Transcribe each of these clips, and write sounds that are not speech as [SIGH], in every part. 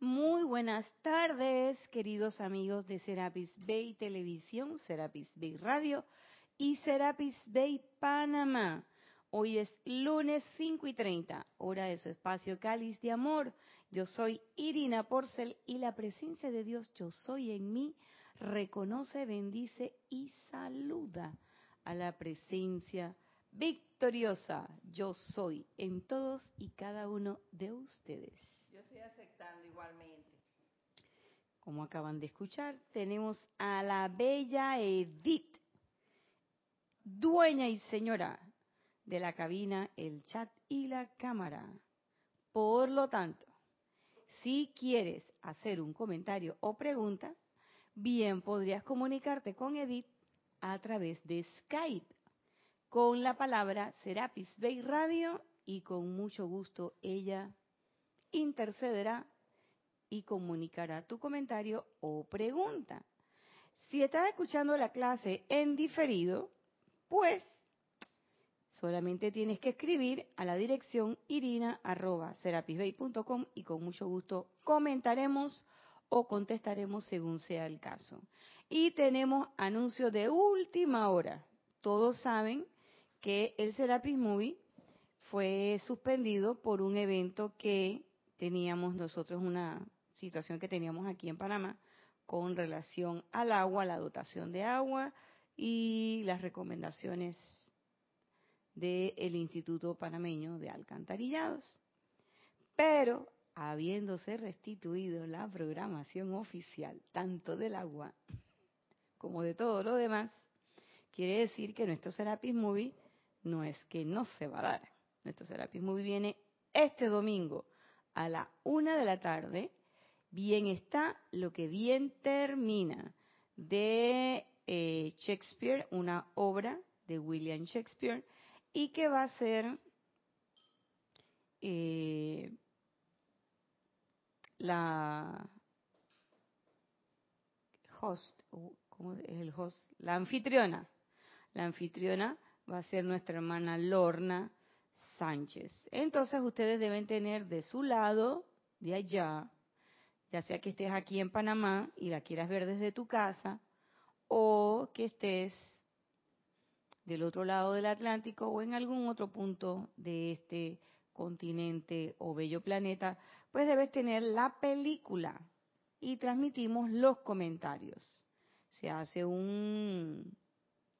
Muy buenas tardes, queridos amigos de Serapis Bay Televisión, Serapis Bay Radio y Serapis Bay Panamá. Hoy es lunes 5 y 30, hora de su espacio Cáliz de Amor. Yo soy Irina Porcel y la presencia de Dios, yo soy en mí, reconoce, bendice y saluda a la presencia victoriosa, yo soy en todos y cada uno de ustedes. Yo estoy aceptando igualmente. Como acaban de escuchar, tenemos a la bella Edith, dueña y señora de la cabina, el chat y la cámara. Por lo tanto, si quieres hacer un comentario o pregunta, bien podrías comunicarte con Edith a través de Skype con la palabra Serapis Bay Radio y con mucho gusto ella intercederá y comunicará tu comentario o pregunta. Si estás escuchando la clase en diferido, pues solamente tienes que escribir a la dirección irina.serapisbay.com y con mucho gusto comentaremos o contestaremos según sea el caso. Y tenemos anuncio de última hora. Todos saben que el Serapis Movie fue suspendido por un evento que teníamos nosotros una situación que teníamos aquí en Panamá con relación al agua, la dotación de agua y las recomendaciones del Instituto Panameño de Alcantarillados. Pero habiéndose restituido la programación oficial, tanto del agua como de todo lo demás, quiere decir que nuestro Serapis Movie no es que no se va a dar. Nuestro Serapis Movie viene este domingo a la una de la tarde. Bien está lo que bien termina de eh, Shakespeare, una obra de William Shakespeare, y que va a ser eh, la host, ¿cómo es el host? La anfitriona. La anfitriona va a ser nuestra hermana Lorna Sánchez. Entonces ustedes deben tener de su lado, de allá, ya sea que estés aquí en Panamá y la quieras ver desde tu casa, o que estés del otro lado del Atlántico o en algún otro punto de este continente o bello planeta, pues debes tener la película y transmitimos los comentarios. Se hace un,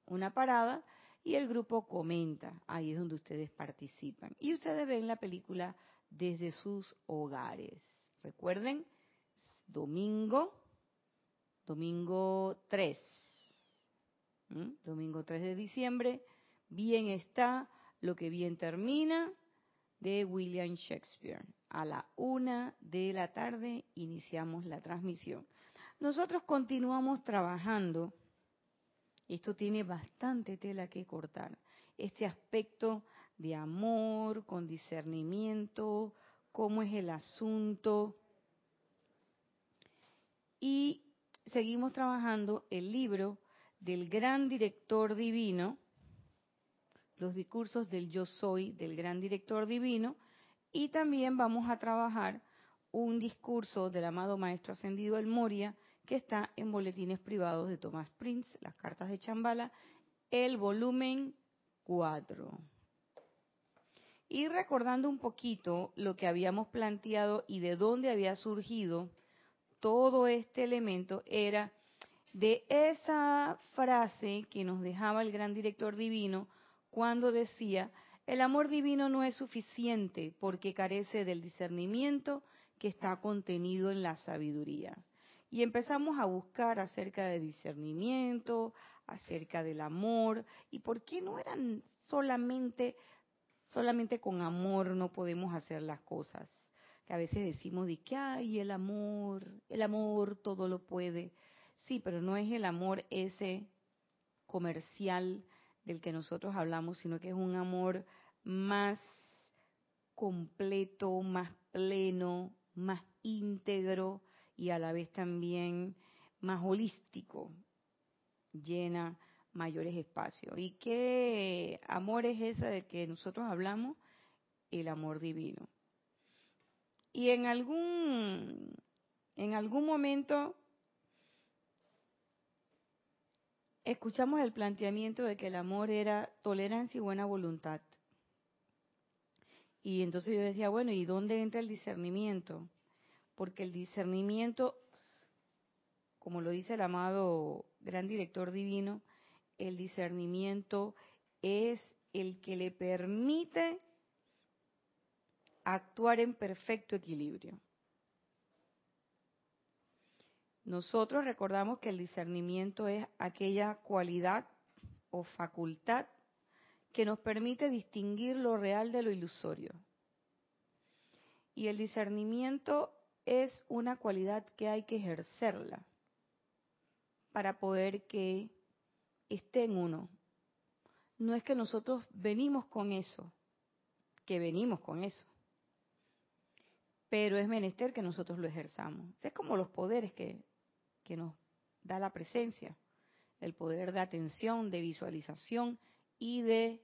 una parada y el grupo comenta, ahí es donde ustedes participan. Y ustedes ven la película desde sus hogares. Recuerden, domingo, domingo 3, domingo 3 de diciembre, bien está lo que bien termina de William Shakespeare. A la una de la tarde iniciamos la transmisión. Nosotros continuamos trabajando esto tiene bastante tela que cortar. Este aspecto de amor, con discernimiento, cómo es el asunto. Y seguimos trabajando el libro del gran director divino, los discursos del yo soy del gran director divino, y también vamos a trabajar un discurso del amado Maestro Ascendido El Moria, que está en Boletines Privados de Thomas Prince, las cartas de Chambala, el volumen 4. Y recordando un poquito lo que habíamos planteado y de dónde había surgido todo este elemento, era de esa frase que nos dejaba el gran director divino cuando decía, el amor divino no es suficiente porque carece del discernimiento que está contenido en la sabiduría y empezamos a buscar acerca de discernimiento, acerca del amor y por qué no eran solamente solamente con amor no podemos hacer las cosas. Que a veces decimos de que hay el amor, el amor todo lo puede. Sí, pero no es el amor ese comercial del que nosotros hablamos, sino que es un amor más completo, más pleno, más íntegro, y a la vez también más holístico, llena mayores espacios. ¿Y qué amor es ese del que nosotros hablamos? El amor divino. Y en algún En algún momento escuchamos el planteamiento de que el amor era tolerancia y buena voluntad. Y entonces yo decía, bueno, ¿y dónde entra el discernimiento? Porque el discernimiento, como lo dice el amado gran director divino, el discernimiento es el que le permite actuar en perfecto equilibrio. Nosotros recordamos que el discernimiento es aquella cualidad o facultad que nos permite distinguir lo real de lo ilusorio. Y el discernimiento es una cualidad que hay que ejercerla para poder que esté en uno. No es que nosotros venimos con eso, que venimos con eso, pero es menester que nosotros lo ejerzamos. Es como los poderes que, que nos da la presencia, el poder de atención, de visualización y de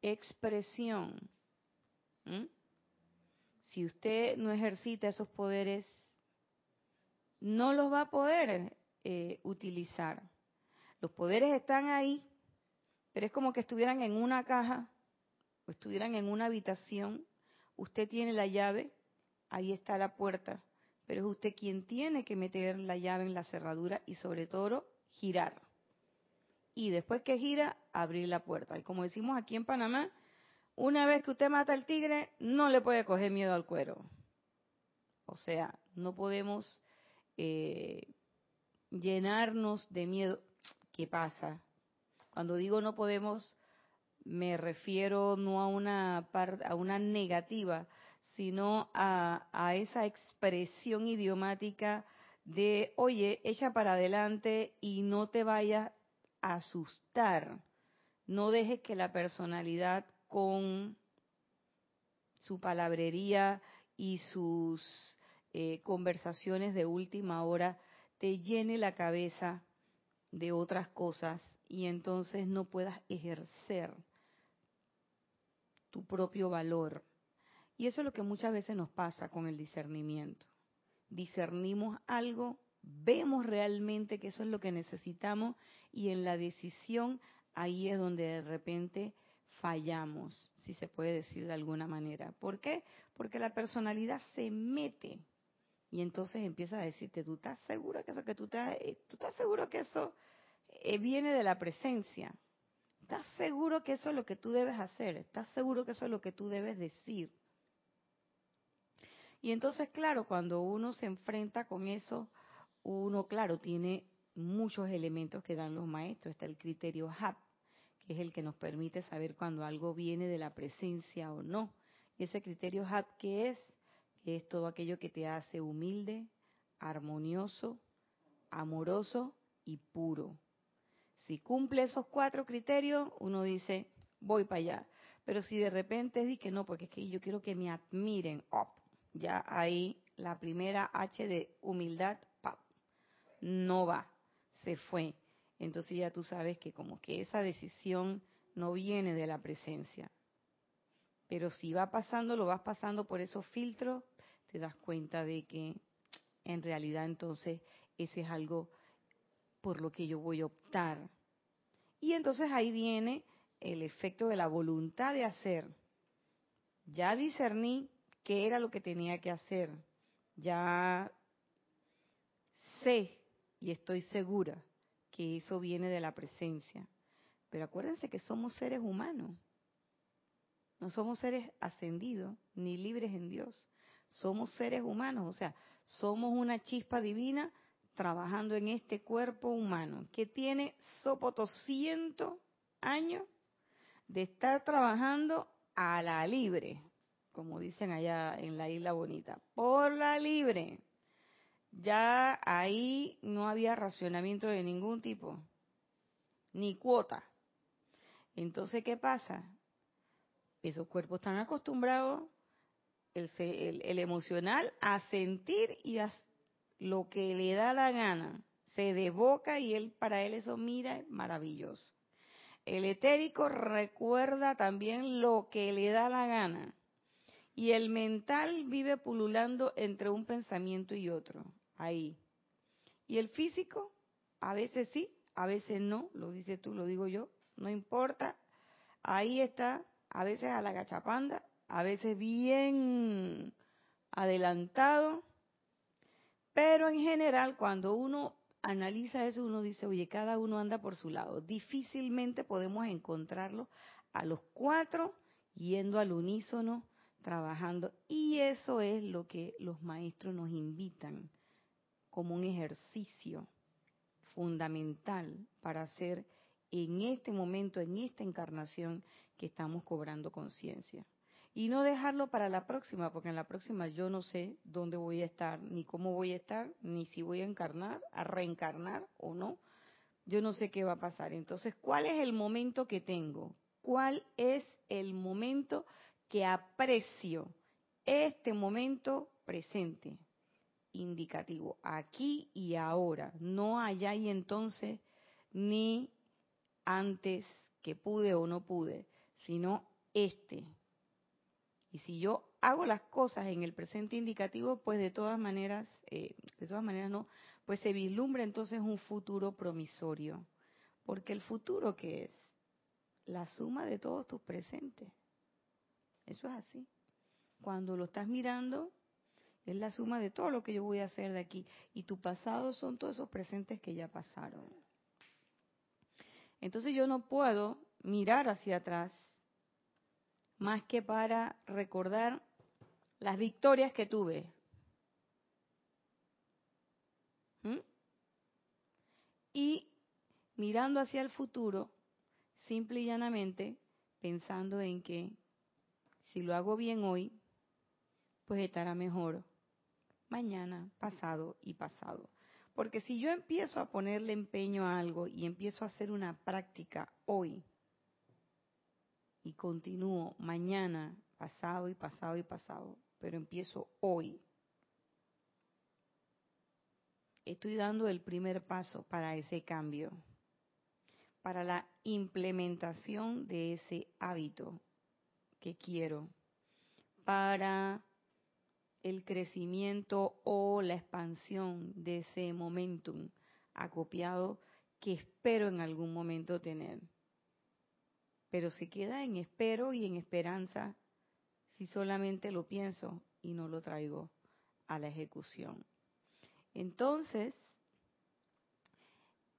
expresión. Si usted no ejercita esos poderes, no los va a poder eh, utilizar. Los poderes están ahí, pero es como que estuvieran en una caja o estuvieran en una habitación. Usted tiene la llave, ahí está la puerta, pero es usted quien tiene que meter la llave en la cerradura y sobre todo girar. Y después que gira, abrir la puerta. Y como decimos aquí en Panamá, una vez que usted mata al tigre, no le puede coger miedo al cuero. O sea, no podemos eh, llenarnos de miedo. ¿Qué pasa? Cuando digo no podemos, me refiero no a una, a una negativa, sino a, a esa expresión idiomática de, oye, echa para adelante y no te vayas a asustar. No dejes que la personalidad con su palabrería y sus eh, conversaciones de última hora te llene la cabeza de otras cosas y entonces no puedas ejercer tu propio valor. Y eso es lo que muchas veces nos pasa con el discernimiento. Discernimos algo, vemos realmente que eso es lo que necesitamos y en la decisión ahí es donde de repente fallamos, si se puede decir de alguna manera. ¿Por qué? Porque la personalidad se mete y entonces empieza a decirte, ¿tú estás seguro que eso que tú estás, eh, tú estás seguro que eso eh, viene de la presencia? ¿Estás seguro que eso es lo que tú debes hacer? ¿Estás seguro que eso es lo que tú debes decir? Y entonces, claro, cuando uno se enfrenta con eso, uno, claro, tiene muchos elementos que dan los maestros. Está el criterio HAP, que es el que nos permite saber cuando algo viene de la presencia o no. Y ese criterio HAP, ¿qué es? Que es todo aquello que te hace humilde, armonioso, amoroso y puro. Si cumple esos cuatro criterios, uno dice, voy para allá. Pero si de repente dice que no, porque es que yo quiero que me admiren, ya ahí la primera H de humildad, no va, se fue. Entonces ya tú sabes que como que esa decisión no viene de la presencia. Pero si va pasando, lo vas pasando por esos filtros, te das cuenta de que en realidad entonces ese es algo por lo que yo voy a optar. Y entonces ahí viene el efecto de la voluntad de hacer. Ya discerní qué era lo que tenía que hacer. Ya sé y estoy segura que eso viene de la presencia. Pero acuérdense que somos seres humanos. No somos seres ascendidos ni libres en Dios. Somos seres humanos, o sea, somos una chispa divina trabajando en este cuerpo humano que tiene sopotoscientos años de estar trabajando a la libre, como dicen allá en la isla bonita, por la libre. Ya ahí no había racionamiento de ningún tipo, ni cuota. Entonces, ¿qué pasa? Esos cuerpos están acostumbrados, el, el, emocional, a sentir y a lo que le da la gana. Se devoca y él, para él eso mira maravilloso. El etérico recuerda también lo que le da la gana Y el mental vive pululando entre un pensamiento y otro, ahí. Y el físico, a veces sí, a veces no, lo dices tú, lo digo yo, no importa, ahí está, a veces a la gachapanda, a veces bien adelantado, pero en general cuando uno analiza eso, uno dice, oye, cada uno anda por su lado. Difícilmente podemos encontrarlo a los cuatro yendo al unísono, trabajando. Y eso es lo que los maestros nos invitan como un ejercicio fundamental para hacer en este momento, en esta encarnación que estamos cobrando conciencia. Y no dejarlo para la próxima, porque en la próxima yo no sé dónde voy a estar, ni cómo voy a estar, ni si voy a encarnar, a reencarnar o no. Yo no sé qué va a pasar. Entonces, ¿cuál es el momento que tengo? ¿Cuál es el momento que aprecio? Este momento presente, indicativo, aquí y ahora, no allá y entonces, ni antes que pude o no pude, sino este. Y si yo hago las cosas en el presente indicativo, pues de todas maneras, eh, de todas maneras no, pues se vislumbra entonces un futuro promisorio. Porque el futuro que es la suma de todos tus presentes. Eso es así. Cuando lo estás mirando, es la suma de todo lo que yo voy a hacer de aquí. Y tu pasado son todos esos presentes que ya pasaron. Entonces yo no puedo mirar hacia atrás más que para recordar las victorias que tuve. ¿Mm? Y mirando hacia el futuro, simple y llanamente pensando en que si lo hago bien hoy, pues estará mejor mañana, pasado y pasado. Porque si yo empiezo a ponerle empeño a algo y empiezo a hacer una práctica hoy y continúo mañana, pasado y pasado y pasado, pero empiezo hoy, estoy dando el primer paso para ese cambio, para la implementación de ese hábito que quiero, para el crecimiento o la expansión de ese momentum acopiado que espero en algún momento tener. Pero se queda en espero y en esperanza si solamente lo pienso y no lo traigo a la ejecución. Entonces,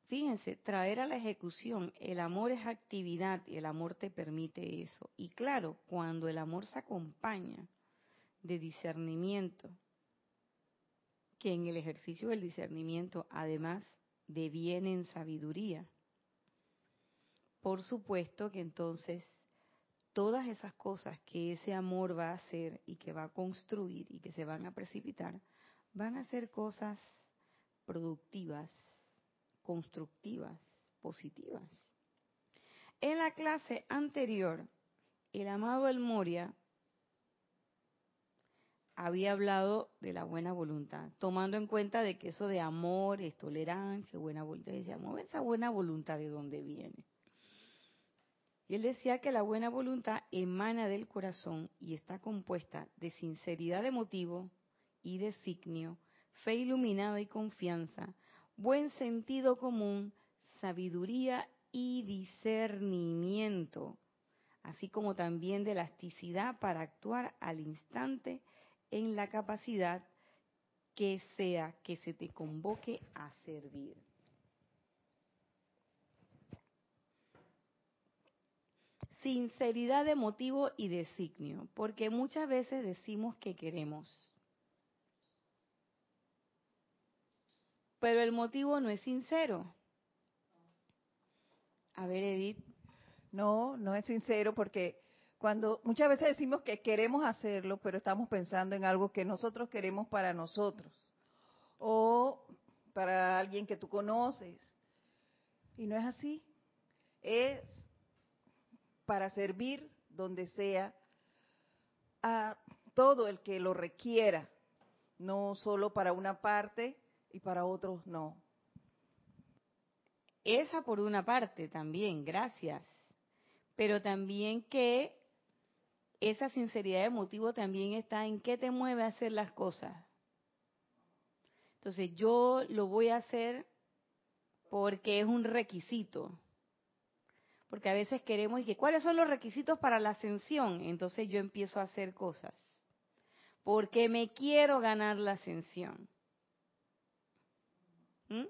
fíjense, traer a la ejecución, el amor es actividad y el amor te permite eso. Y claro, cuando el amor se acompaña de discernimiento, que en el ejercicio del discernimiento además deviene en sabiduría. Por supuesto que entonces todas esas cosas que ese amor va a hacer y que va a construir y que se van a precipitar, van a ser cosas productivas, constructivas, positivas. En la clase anterior, el amado El Moria había hablado de la buena voluntad, tomando en cuenta de que eso de amor es tolerancia, buena voluntad, decíamos, esa buena voluntad de dónde viene. Él decía que la buena voluntad emana del corazón y está compuesta de sinceridad de motivo y designio, fe iluminada y confianza, buen sentido común, sabiduría y discernimiento, así como también de elasticidad para actuar al instante en la capacidad que sea que se te convoque a servir. Sinceridad de motivo y designio, porque muchas veces decimos que queremos, pero el motivo no es sincero. A ver, Edith. No, no es sincero porque cuando muchas veces decimos que queremos hacerlo, pero estamos pensando en algo que nosotros queremos para nosotros o para alguien que tú conoces. Y no es así. Es para servir donde sea a todo el que lo requiera, no solo para una parte y para otros no. Esa por una parte también, gracias. Pero también que esa sinceridad de motivo también está en qué te mueve a hacer las cosas. Entonces yo lo voy a hacer porque es un requisito. Porque a veces queremos y que cuáles son los requisitos para la ascensión. Entonces yo empiezo a hacer cosas. Porque me quiero ganar la ascensión. ¿Mm?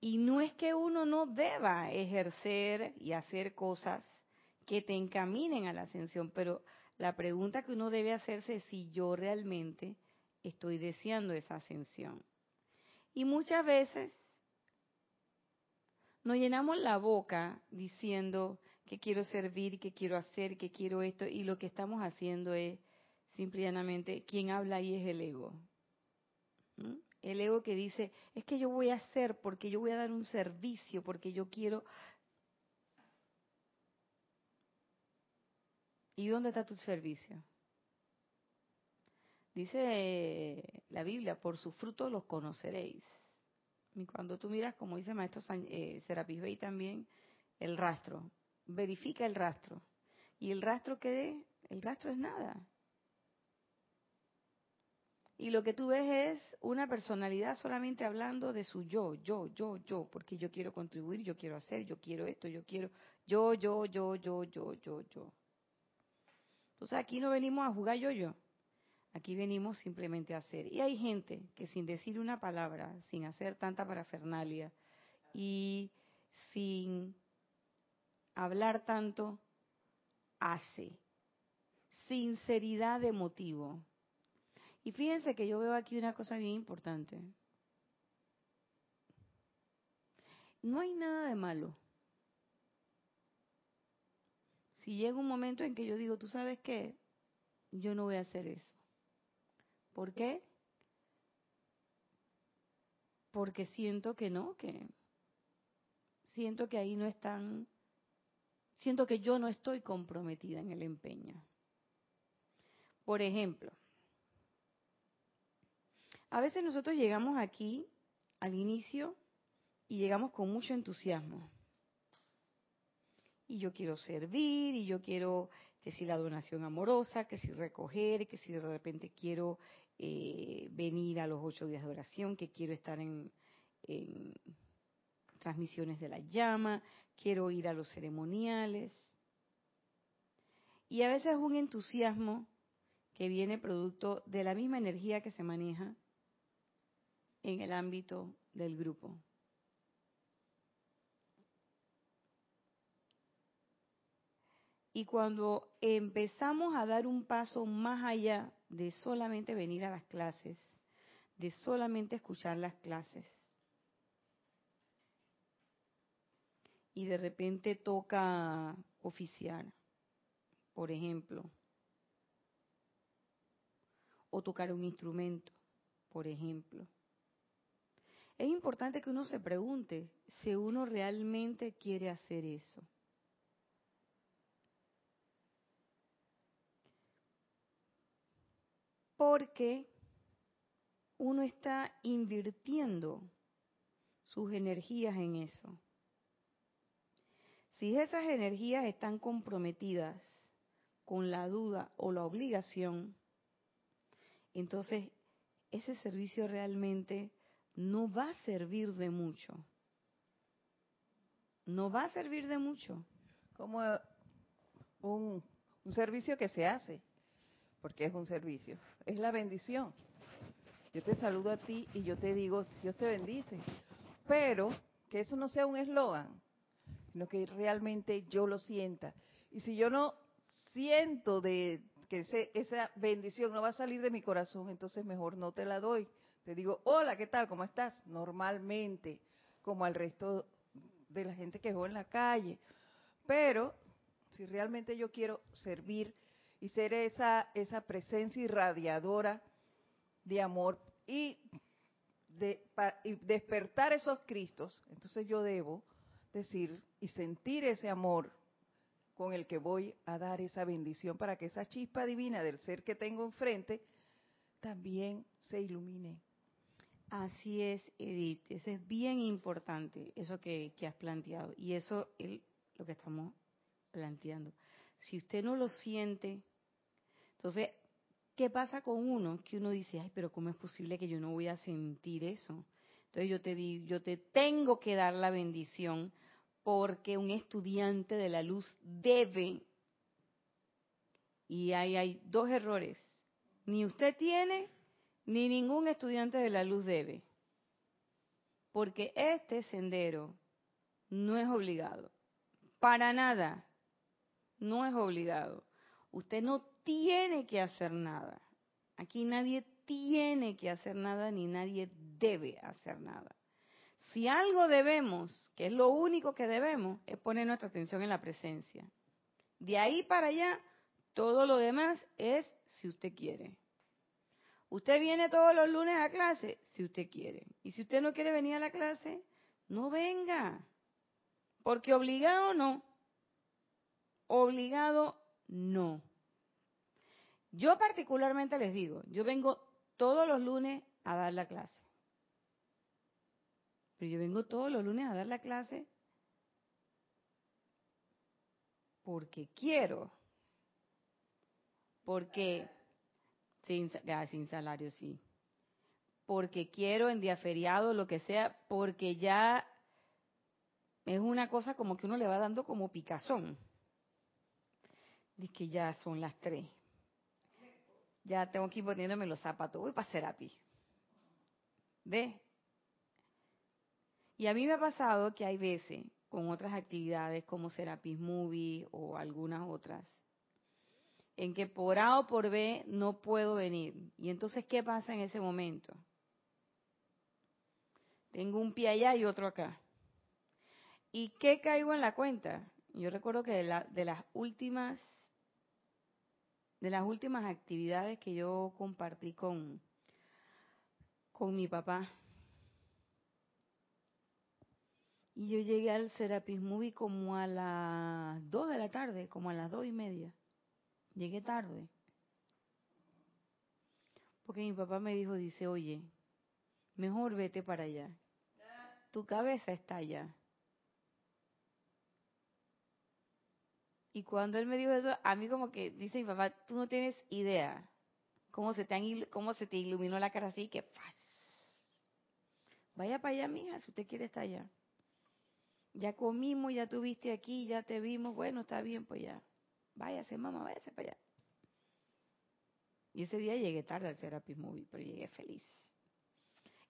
Y no es que uno no deba ejercer y hacer cosas que te encaminen a la ascensión, pero la pregunta que uno debe hacerse es si yo realmente estoy deseando esa ascensión. Y muchas veces nos llenamos la boca diciendo que quiero servir, que quiero hacer, que quiero esto, y lo que estamos haciendo es simplemente, quien habla ahí es el ego. ¿Mm? El ego que dice, es que yo voy a hacer porque yo voy a dar un servicio, porque yo quiero ¿Y dónde está tu servicio? Dice la Biblia, por sus frutos los conoceréis. Y cuando tú miras, como dice Maestro eh, Serapis Bey también, el rastro, verifica el rastro. ¿Y el rastro qué? El rastro es nada. Y lo que tú ves es una personalidad solamente hablando de su yo, yo, yo, yo, porque yo quiero contribuir, yo quiero hacer, yo quiero esto, yo quiero, yo, yo, yo, yo, yo, yo, yo. Entonces aquí no venimos a jugar yo-yo, aquí venimos simplemente a hacer. Y hay gente que sin decir una palabra, sin hacer tanta parafernalia y sin hablar tanto, hace. Sinceridad de motivo. Y fíjense que yo veo aquí una cosa bien importante. No hay nada de malo si llega un momento en que yo digo, tú sabes qué, yo no voy a hacer eso. ¿Por qué? Porque siento que no, que siento que ahí no están, siento que yo no estoy comprometida en el empeño. Por ejemplo, a veces nosotros llegamos aquí al inicio y llegamos con mucho entusiasmo y yo quiero servir, y yo quiero que si la donación amorosa, que si recoger, que si de repente quiero eh, venir a los ocho días de oración, que quiero estar en, en transmisiones de la llama, quiero ir a los ceremoniales. Y a veces es un entusiasmo que viene producto de la misma energía que se maneja en el ámbito del grupo. Y cuando empezamos a dar un paso más allá de solamente venir a las clases, de solamente escuchar las clases, y de repente toca oficiar, por ejemplo, o tocar un instrumento, por ejemplo. Es importante que uno se pregunte si uno realmente quiere hacer eso. Porque uno está invirtiendo sus energías en eso. Si esas energías están comprometidas con la duda o la obligación, entonces ese servicio realmente no va a servir de mucho. No va a servir de mucho. Como un, servicio que se hace porque es un servicio. Es la bendición. Yo te saludo a ti y yo te digo, Dios te bendice. Pero que eso no sea un eslogan, sino que realmente yo lo sienta. Y si yo no siento de que esa bendición no va a salir de mi corazón, entonces mejor no te la doy. Te digo, hola, ¿qué tal? ¿Cómo estás? Normalmente, como al resto de la gente que veo en la calle. Pero si realmente yo quiero servir, y ser esa, esa presencia irradiadora de amor y, de, despertar esos Cristos, entonces yo debo decir y sentir ese amor con el que voy a dar esa bendición para que esa chispa divina del ser que tengo enfrente también se ilumine. Así es, Edith. Eso es bien importante, eso que, que has planteado. Y eso es lo que estamos planteando Si usted no lo siente, entonces, ¿qué pasa con uno? Que uno dice, ay, pero ¿cómo es posible que yo no voy a sentir eso? Entonces yo te digo, yo te tengo que dar la bendición porque un estudiante de la luz debe, y ahí hay dos errores, ni usted tiene, ni ningún estudiante de la luz debe, porque este sendero no es obligado, para nada, no es obligado. Usted no tiene que hacer nada. Aquí nadie tiene que hacer nada ni nadie debe hacer nada. Si algo debemos, que es lo único que debemos, es poner nuestra atención en la presencia. De ahí para allá, todo lo demás es si usted quiere. Usted viene todos los lunes a clase si usted quiere. Y si usted no quiere venir a la clase, no venga. Porque obligado no. Obligado no. Yo particularmente les digo, yo vengo todos los lunes a dar la clase. Pero yo vengo todos los lunes a dar la clase porque quiero. Porque, sin, sin salario, sí. Porque quiero en día feriado, lo que sea, porque ya es una cosa como que uno le va dando como picazón. Dice que ya son las tres. Ya tengo que ir poniéndome los zapatos. Voy para Serapi. ¿Ve? Y a mí me ha pasado que hay veces con otras actividades como Serapis Movie o algunas otras, en que por A o por B no puedo venir. Y entonces, ¿qué pasa en ese momento? Tengo un pie allá y otro acá. ¿Y qué caigo en la cuenta? Yo recuerdo que de, la, de las últimas de las últimas actividades que yo compartí con, con mi papá, Y yo llegué al Serapis Movie como a las 2 de la tarde, como a las dos y media. Llegué tarde. Porque mi papá me dijo, dice, oye, mejor vete para allá. Tu cabeza está allá. Y cuando él me dijo eso, a mí como que dice mi papá, tú no tienes idea cómo se te, cómo se te iluminó la cara así, que vaya para allá, mija, si usted quiere estar allá ya comimos, ya tuviste aquí, ya te vimos, bueno, está bien, pues ya, váyase mamá, váyase para allá. Y ese día llegué tarde al Serapis Movie, pero llegué feliz.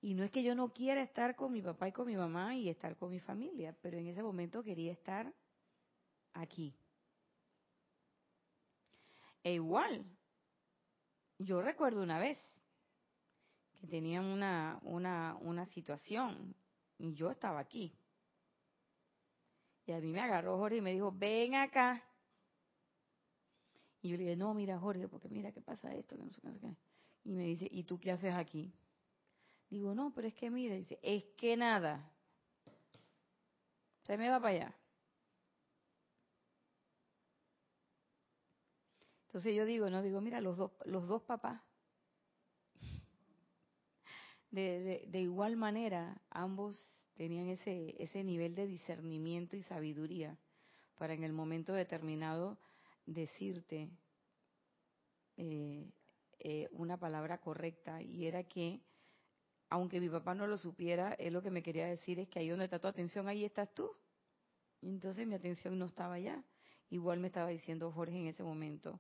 Y no es que yo no quiera estar con mi papá y con mi mamá y estar con mi familia, pero en ese momento quería estar aquí. E igual, yo recuerdo una vez que tenían una, una, una situación y yo estaba aquí. Y a mí me agarró Jorge y me dijo, ven acá. Y yo le dije, no, mira Jorge, porque mira qué pasa esto, Y me dice, ¿y tú qué haces aquí? Digo, no, pero es que mira, dice, es que nada. Se me va para allá. Entonces yo digo, no, digo, mira, los dos, los dos papás, de, de igual manera, ambos tenían ese, ese nivel de discernimiento y sabiduría para en el momento determinado decirte eh, eh, una palabra correcta y era que aunque mi papá no lo supiera, él lo que me quería decir es que ahí donde está tu atención, ahí estás tú. Entonces mi atención no estaba allá. Igual me estaba diciendo Jorge en ese momento,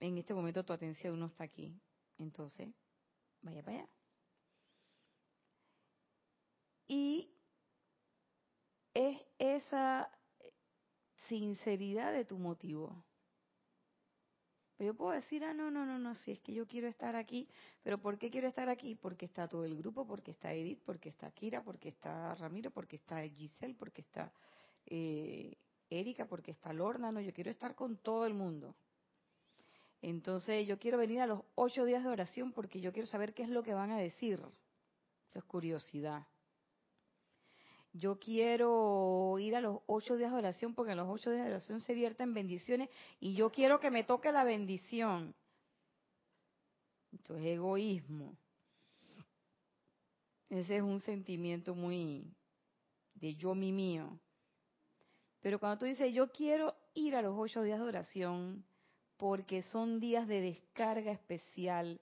en este momento tu atención no está aquí. Entonces, vaya para allá. Y es esa sinceridad de tu motivo. Yo puedo decir, ah, no, no, no, no, si es que yo quiero estar aquí, pero ¿por qué quiero estar aquí? Porque está todo el grupo, porque está Edith, porque está Kira, porque está Ramiro, porque está Giselle, porque está eh, Erika, porque está Lorna, no, yo quiero estar con todo el mundo. Entonces yo quiero venir a los ocho días de oración porque yo quiero saber qué es lo que van a decir. Eso es curiosidad yo quiero ir a los ocho días de oración porque los ocho días de oración se vierten bendiciones y yo quiero que me toque la bendición. Esto es egoísmo. Ese es un sentimiento muy de yo mi mío. Pero cuando tú dices yo quiero ir a los ocho días de oración porque son días de descarga especial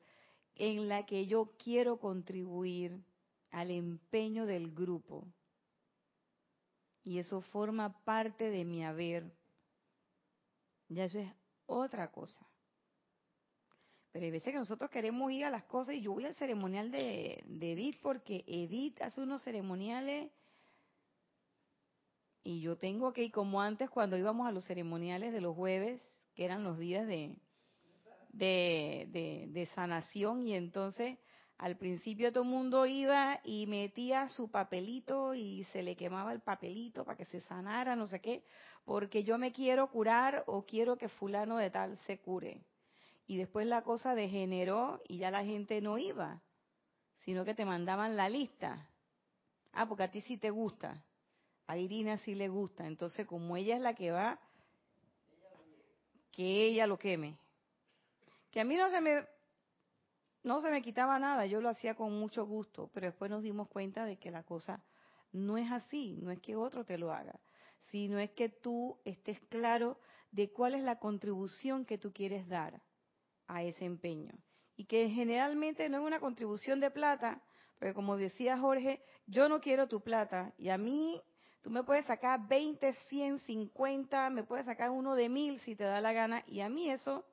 en la que yo quiero contribuir al empeño del grupo. Y eso forma parte de mi haber. Ya eso es otra cosa. Pero hay veces que nosotros queremos ir a las cosas y yo voy al ceremonial de, Edith porque Edith hace unos ceremoniales y yo tengo que ir como antes cuando íbamos a los ceremoniales de los jueves, que eran los días de, de, de, sanación y entonces al principio todo el mundo iba y metía su papelito y se le quemaba el papelito para que se sanara, no sé qué, porque yo me quiero curar o quiero que fulano de tal se cure. Y después la cosa degeneró y ya la gente no iba, sino que te mandaban la lista. Ah, porque a ti sí te gusta. A Irina sí le gusta. Entonces, como ella es la que va, que ella lo queme. Que a mí no se me no se me quitaba nada, yo lo hacía con mucho gusto, pero después nos dimos cuenta de que la cosa no es así, no es que otro te lo haga, sino es que tú estés claro de cuál es la contribución que tú quieres dar a ese empeño. Y que generalmente no es una contribución de plata, porque como decía Jorge, yo no quiero tu plata y a mí tú me puedes sacar 20, 100, 50, me puedes sacar uno de mil si te da la gana y a mí eso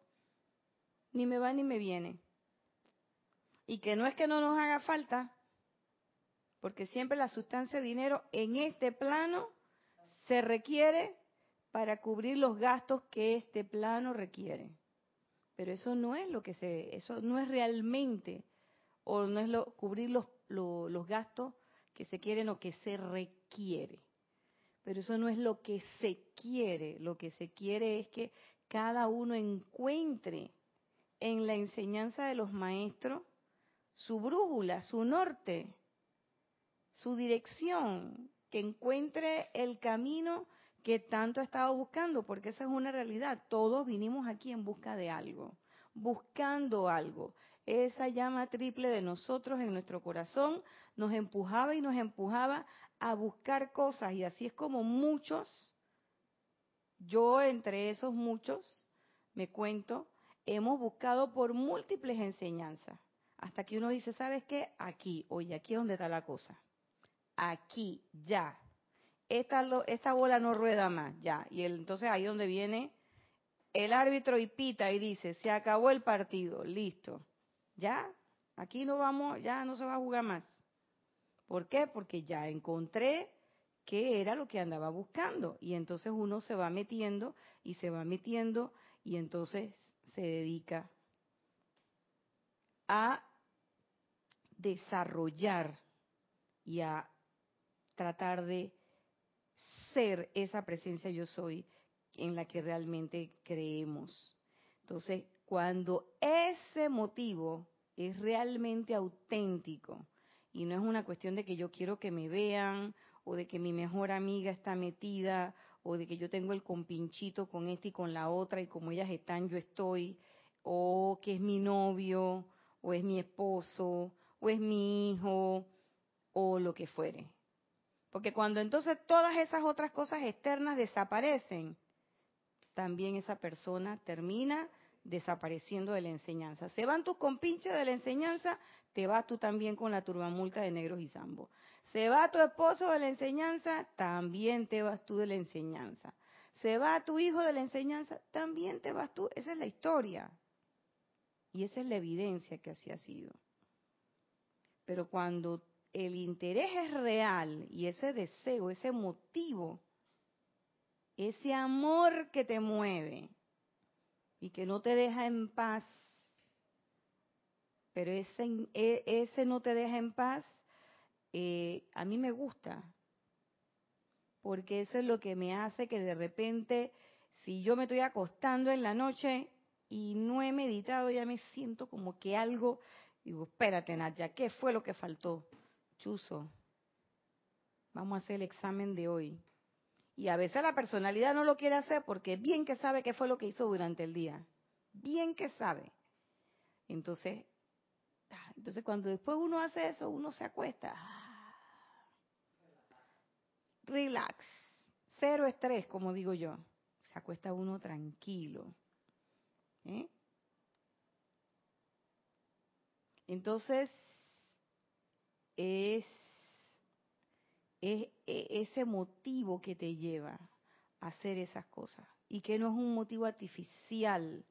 ni me va ni me viene. Y que no es que no nos haga falta, porque siempre la sustancia de dinero en este plano se requiere para cubrir los gastos que este plano requiere. Pero eso no es lo que se, eso no es realmente, o no es lo, cubrir los, los gastos que se quieren o que se requiere. Pero eso no es lo que se quiere, lo que se quiere es que cada uno encuentre en la enseñanza de los maestros su brújula, su norte, su dirección, que encuentre el camino que tanto ha estado buscando, porque esa es una realidad. Todos vinimos aquí en busca de algo, buscando algo. Esa llama triple de nosotros en nuestro corazón nos empujaba y nos empujaba a buscar cosas y así es como muchos, yo entre esos muchos, me cuento, hemos buscado por múltiples enseñanzas. Hasta que uno dice, ¿sabes qué? Aquí, oye, aquí es donde está la cosa. Aquí, ya. Esta, esta bola no rueda más, ya. Y entonces ahí donde viene el árbitro y pita y dice, se acabó el partido, listo. Ya, aquí no vamos, ya no se va a jugar más. ¿Por qué? Porque ya encontré qué era lo que andaba buscando. Y entonces uno se va metiendo y se va metiendo y entonces se dedica a desarrollar y a tratar de ser esa presencia yo soy en la que realmente creemos. Entonces, cuando ese motivo es realmente auténtico y no es una cuestión de que yo quiero que me vean o de que mi mejor amiga está metida o de que yo tengo el compinchito con esta y con la otra y como ellas están yo estoy o que es mi novio o es mi esposo o es mi hijo o lo que fuere. Porque cuando entonces todas esas otras cosas externas desaparecen, también esa persona termina desapareciendo de la enseñanza. Se van tus compinches de la enseñanza, te vas tú también con la turbamulta de negros y zambo. Se va tu esposo de la enseñanza, también te vas tú de la enseñanza. Se va tu hijo de la enseñanza, también te vas tú. Esa es la historia. Y esa es la evidencia que así ha sido. Pero cuando el interés es real y ese deseo, ese motivo, ese amor que te mueve y que no te deja en paz, pero ese, e, ese no te deja en paz, eh, a mí me gusta, porque eso es lo que me hace que de repente, si yo me estoy acostando en la noche y no he meditado, ya me siento como que algo Digo, espérate, Nadia, ¿qué fue lo que faltó? Chuzo, vamos a hacer el examen de hoy. Y a veces la personalidad no lo quiere hacer porque bien que sabe qué fue lo que hizo durante el día. Bien que sabe. Entonces, ah, entonces cuando después uno hace eso, uno se acuesta. Relax. Cero estrés, como digo yo. se acuesta uno tranquilo. ¿eh? Entonces, es, es, e, ese motivo que te lleva a hacer esas cosas y que no es un motivo artificial,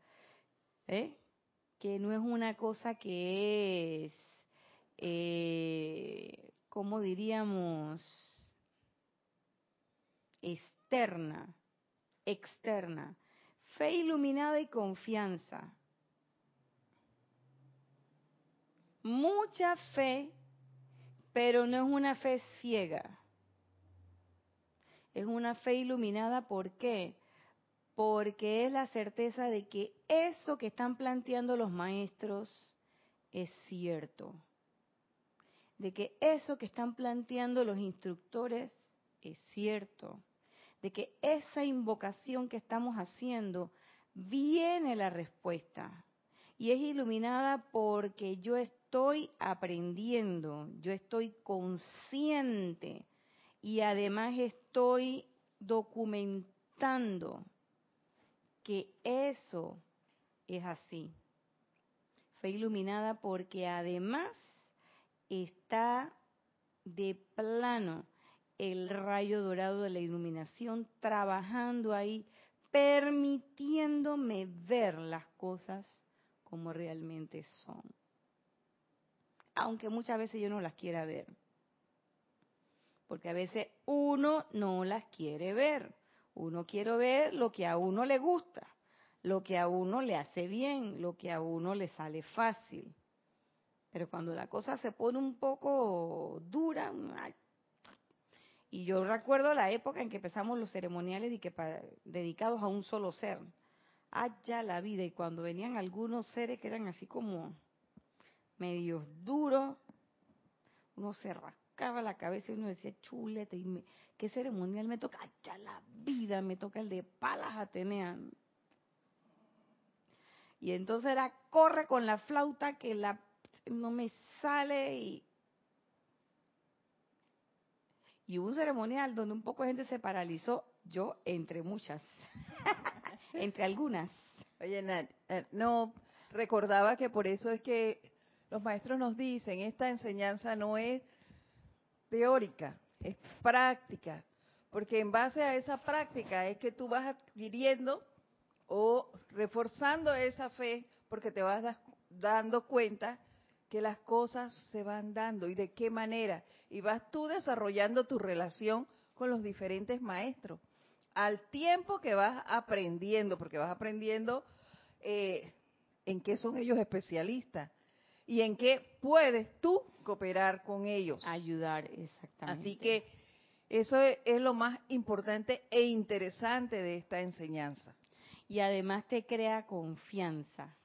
¿eh? que no es una cosa que es, eh, como diríamos, externa, externa. Fe iluminada y confianza. Mucha fe, pero no es una fe ciega. Es una fe iluminada, ¿por qué? Porque es la certeza de que eso que están planteando los maestros es cierto. De que eso que están planteando los instructores es cierto de que esa invocación que estamos haciendo viene la respuesta. Y es iluminada porque yo estoy aprendiendo, yo estoy consciente y además estoy documentando que eso es así. Fue iluminada porque además está de plano el rayo dorado de la iluminación trabajando ahí, permitiéndome ver las cosas como realmente son. Aunque muchas veces yo no las quiera ver. Porque a veces uno no las quiere ver. Uno quiere ver lo que a uno le gusta, lo que a uno le hace bien, lo que a uno le sale fácil. Pero cuando la cosa se pone un poco dura, y yo recuerdo la época en que empezamos los ceremoniales que dedicados a un solo ser. Allá la vida. Y cuando venían algunos seres que eran así como medios duros, uno se rascaba la cabeza y uno decía, chulete, y ¿qué ceremonial me toca? Allá la vida, me toca el de Palas Atenea. Y entonces era, corre con la flauta que la no me sale y y hubo un ceremonial donde un poco de gente se paralizó, yo entre muchas, [LAUGHS] entre algunas. Oye, Nat, eh, no, recordaba que por eso es que los maestros nos dicen, esta enseñanza no es teórica, es práctica, porque en base a esa práctica es que tú vas adquiriendo o reforzando esa fe, porque te vas dando cuenta que las cosas se van dando y de qué manera. Y vas tú desarrollando tu relación con los diferentes maestros. Al tiempo que vas aprendiendo, porque vas aprendiendo eh, en qué son ellos especialistas y en qué puedes tú cooperar con ellos. Ayudar, exactamente. Así que eso es, lo más importante e interesante de esta enseñanza. Y además te crea confianza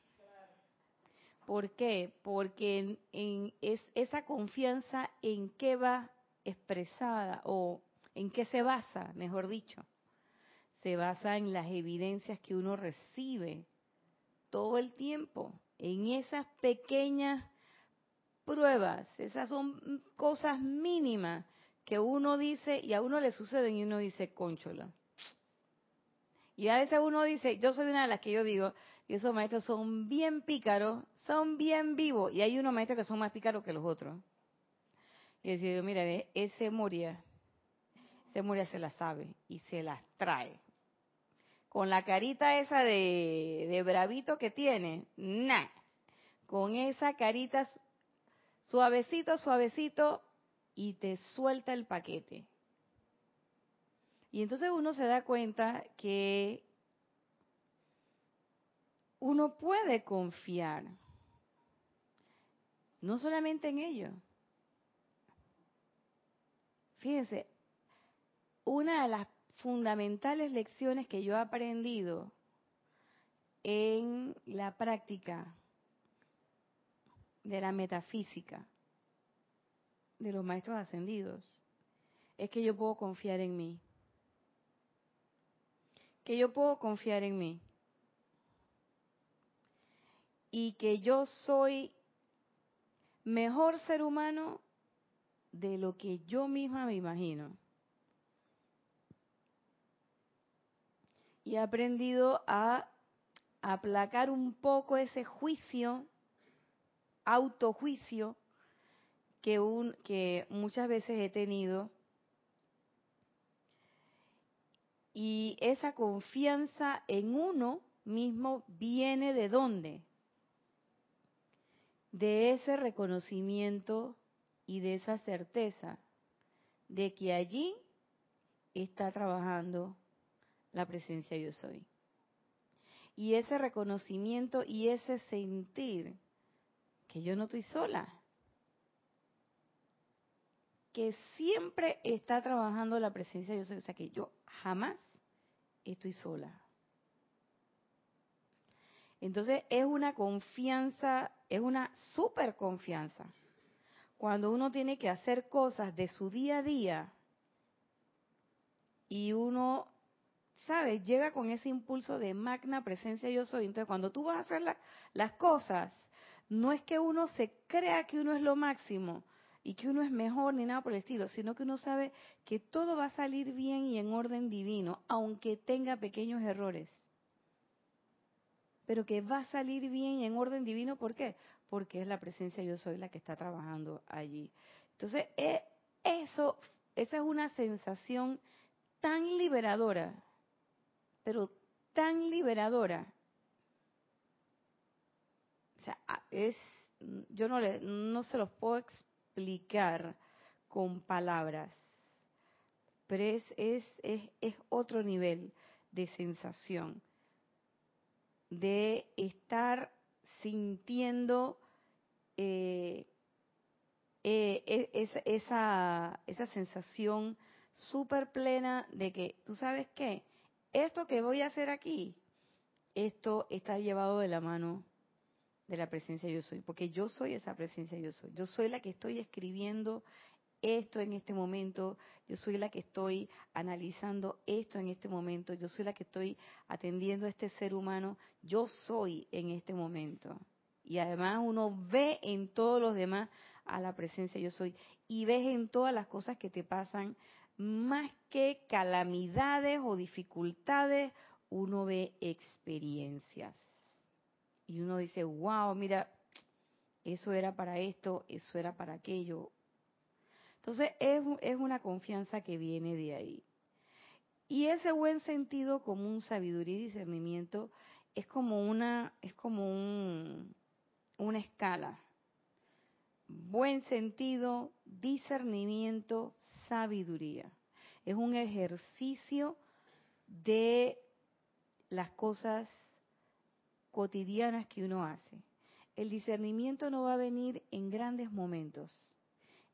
¿Por qué? Porque en, es esa confianza en qué va expresada o en qué se basa, mejor dicho. Se basa en las evidencias que uno recibe todo el tiempo, en esas pequeñas pruebas, esas son cosas mínimas que uno dice y a uno le suceden y uno dice, conchola. Y a veces uno dice, yo soy una de las que yo digo, y esos maestros son bien pícaros, son bien vivos. Y hay unos maestros que son más pícaros que los otros. Y decía, mira, ese Moria, ese Moria se la sabe y se las trae. Con la carita esa de, de bravito que tiene, nah. Con esa carita suavecito, suavecito, y te suelta el paquete. Y entonces uno se da cuenta que uno puede confiar no solamente en ello. Fíjense, una de las fundamentales lecciones que yo he aprendido en la práctica de la metafísica de los maestros ascendidos es que yo puedo confiar en mí. Que yo puedo confiar en mí. Y que yo soy mejor ser humano de lo que yo misma me imagino. Y he aprendido a aplacar un poco ese juicio, autojuicio, que, muchas veces he tenido. Y esa confianza en uno mismo viene de dónde? De ese reconocimiento y de esa certeza de que allí está trabajando la presencia yo soy. Y ese reconocimiento y ese sentir que yo no estoy sola, que siempre está trabajando la presencia yo soy, o sea que yo jamás estoy sola. Entonces es una confianza, es una super confianza. Cuando uno tiene que hacer cosas de su día a día y uno, ¿sabes? Llega con ese impulso de magna presencia yo soy. Entonces cuando tú vas a hacer las cosas, no es que uno se crea que uno es lo máximo y que uno es mejor ni nada por el estilo, sino que uno sabe que todo va a salir bien y en orden divino, aunque tenga pequeños errores pero que va a salir bien en orden divino. ¿Por qué? Porque es la presencia yo soy la que está trabajando allí. Entonces, eh, eso, esa es una sensación tan liberadora, pero tan liberadora. Sea, es, yo no, le, no se los puedo explicar con palabras, pero es, es, es, es otro nivel de sensación de estar sintiendo eh, eh, e, esa, esa sensación súper plena de que, ¿tú sabes qué? Esto que voy a hacer aquí, esto está llevado de la mano de la presencia yo soy, porque yo soy esa presencia yo soy. Yo soy la que estoy escribiendo esto en este momento, yo soy la que estoy analizando esto en este momento, yo soy la que estoy atendiendo a este ser humano, yo soy en este momento. Y además uno ve en todos los demás a la presencia yo soy y ves en todas las cosas que te pasan más que calamidades o dificultades, uno ve experiencias. Y uno dice, wow, mira, eso era para esto, eso era para aquello, entonces es, es una confianza que viene de ahí. Y ese buen sentido común, sabiduría y discernimiento es como una, es como un, una escala. Buen sentido, discernimiento, sabiduría. Es un ejercicio de las cosas cotidianas que uno hace. El discernimiento no va a venir en grandes momentos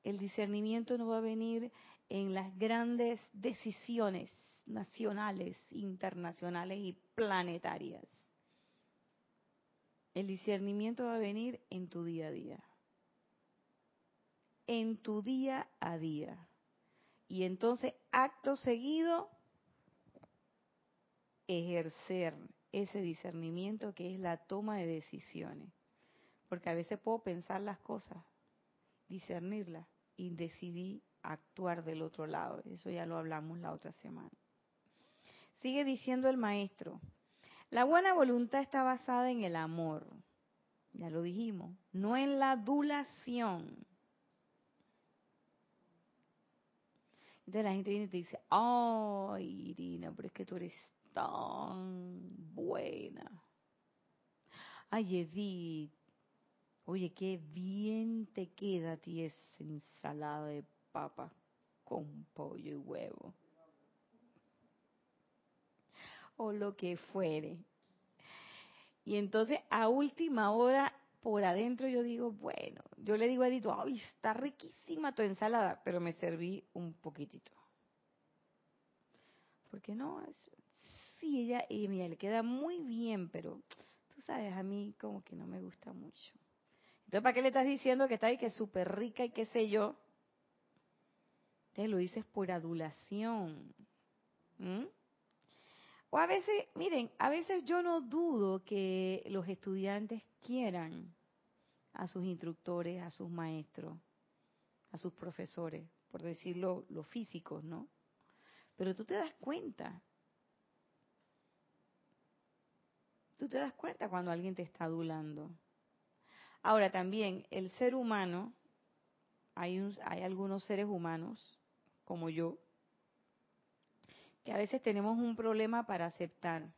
el discernimiento no va a venir en las grandes decisiones nacionales, internacionales y planetarias. El discernimiento va a venir en tu día a día. En tu día a día. Y entonces, acto seguido, ejercer ese discernimiento que es la toma de decisiones. Porque a veces puedo pensar las cosas, discernirlas, y decidí actuar del otro lado. Eso ya lo hablamos la otra semana. Sigue diciendo el maestro, la buena voluntad está basada en el amor, ya lo dijimos, no en la adulación. Entonces la gente viene y te dice, ay Irina, pero es que tú eres tan buena. Ay Edith, Oye, qué bien te queda a ti esa ensalada de papa con pollo y huevo. O lo que fuere. Y entonces a última hora, por adentro yo digo, bueno, yo le digo a Edito, ay, está riquísima tu ensalada, pero me serví un poquitito. Porque no, sí, ella, y mira, le queda muy bien, pero tú sabes, a mí como que no me gusta mucho. Entonces, ¿para qué le estás diciendo que está ahí, que es súper rica y qué sé yo? Entonces lo dices por adulación. O a veces, miren, a veces yo no dudo que los estudiantes quieran a sus instructores, a sus maestros, a sus profesores, por decirlo, los físicos, ¿no? Pero tú te das cuenta Tú te das cuenta cuando alguien te está adulando. Ahora también, el ser humano, hay, hay algunos seres humanos, como yo, que a veces tenemos un problema para aceptar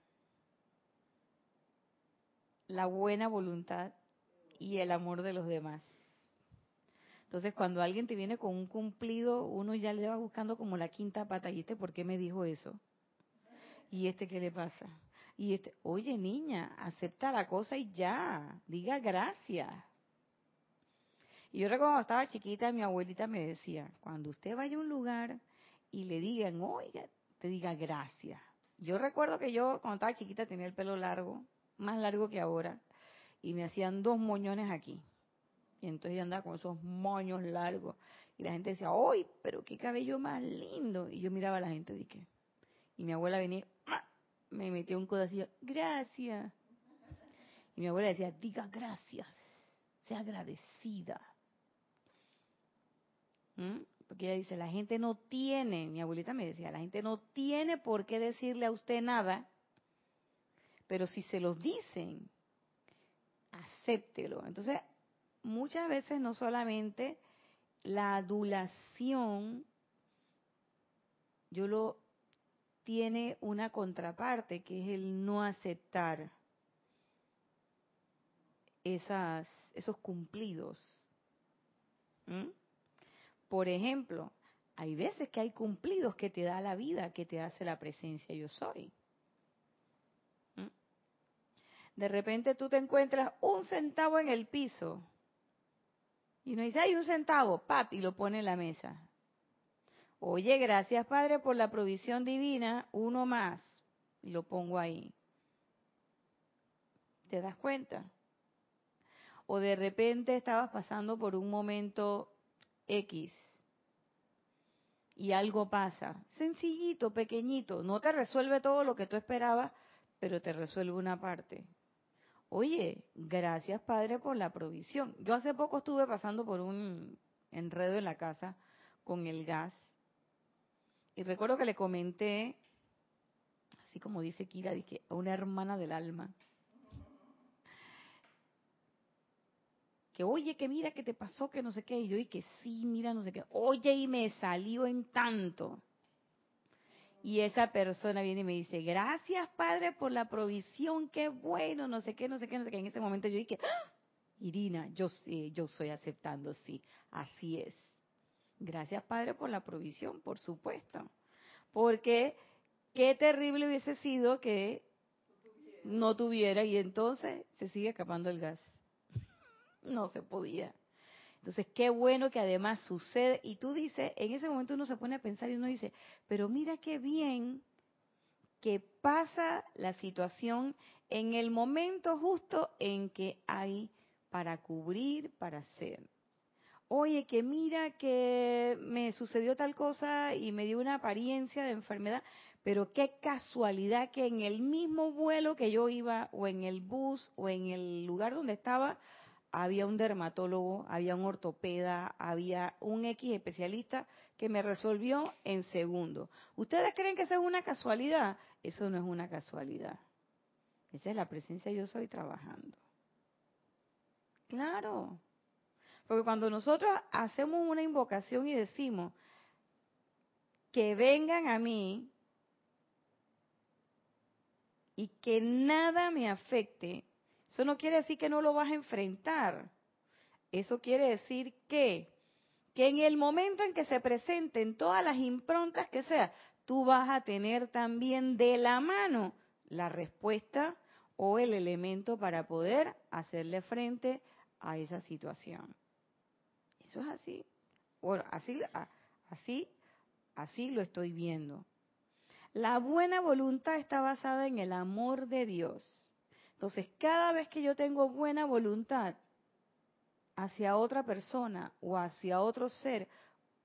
la buena voluntad y el amor de los demás. Entonces, cuando alguien te viene con un cumplido, uno ya le va buscando como la quinta pata. ¿Y este por qué me dijo eso? ¿Y este qué le pasa? Y este, oye niña, acepta la cosa y ya, diga gracias. Y yo recuerdo cuando estaba chiquita, mi abuelita me decía, cuando usted vaya a un lugar y le digan, oiga, te diga gracias. Yo recuerdo que yo cuando estaba chiquita tenía el pelo largo, más largo que ahora, y me hacían dos moñones aquí. Y entonces yo andaba con esos moños largos. Y la gente decía, ¡ay, pero qué cabello más lindo! Y yo miraba a la gente y dije, y mi abuela venía, me metía un codo gracias. Y mi abuela decía, diga gracias, sea agradecida. ¿Mm? Porque ella dice, la gente no tiene, mi abuelita me decía, la gente no tiene por qué decirle a usted nada, pero si se los dicen, acéptelo. Entonces, muchas veces no solamente la adulación, yo lo tiene una contraparte que es el no aceptar esas, esos cumplidos. ¿Mm? Por ejemplo, hay veces que hay cumplidos que te da la vida, que te hace la presencia yo soy. ¿Mm? De repente tú te encuentras un centavo en el piso y uno dice, hay un centavo, pap, y lo pone en la mesa. Oye, gracias Padre por la provisión divina, uno más, y lo pongo ahí. ¿Te das cuenta? O de repente estabas pasando por un momento X y algo pasa, sencillito, pequeñito, no te resuelve todo lo que tú esperabas, pero te resuelve una parte. Oye, gracias Padre por la provisión. Yo hace poco estuve pasando por un enredo en la casa con el gas y recuerdo que le comenté, así como dice Kira, dije, a una hermana del alma, que oye, que mira que te pasó, que no sé qué, y yo y que sí, mira, no sé qué, oye, y me salió en tanto. Y esa persona viene y me dice, gracias Padre por la provisión, qué bueno, no sé qué, no sé qué, no sé qué. En ese momento yo dije, ¡Ah! Irina, yo sé, yo estoy aceptando, sí, así es. Gracias, Padre, por la provisión, por supuesto. Porque qué terrible hubiese sido que no tuviera y entonces se sigue escapando el gas. [LAUGHS] no se podía. Entonces, qué bueno que además sucede. Y tú dices, en ese momento uno se pone a pensar y uno dice, pero mira qué bien que pasa la situación en el momento justo en que hay para cubrir, para hacer oye, que mira que me sucedió tal cosa y me dio una apariencia de enfermedad, pero qué casualidad que en el mismo vuelo que yo iba, o en el bus, o en el lugar donde estaba, había un dermatólogo, había un ortopeda, había un X especialista que me resolvió en segundo. ¿Ustedes creen que eso es una casualidad? Eso no es una casualidad. Esa es la presencia yo soy trabajando. Claro. Porque cuando nosotros hacemos una invocación y decimos que vengan a mí y que nada me afecte, eso no quiere decir que no lo vas a enfrentar. Eso quiere decir que, que en el momento en que se presenten todas las improntas que sea, tú vas a tener también de la mano la respuesta o el elemento para poder hacerle frente a esa situación. Es así. Así, así, así lo estoy viendo. La buena voluntad está basada en el amor de Dios. Entonces, cada vez que yo tengo buena voluntad hacia otra persona o hacia otro ser,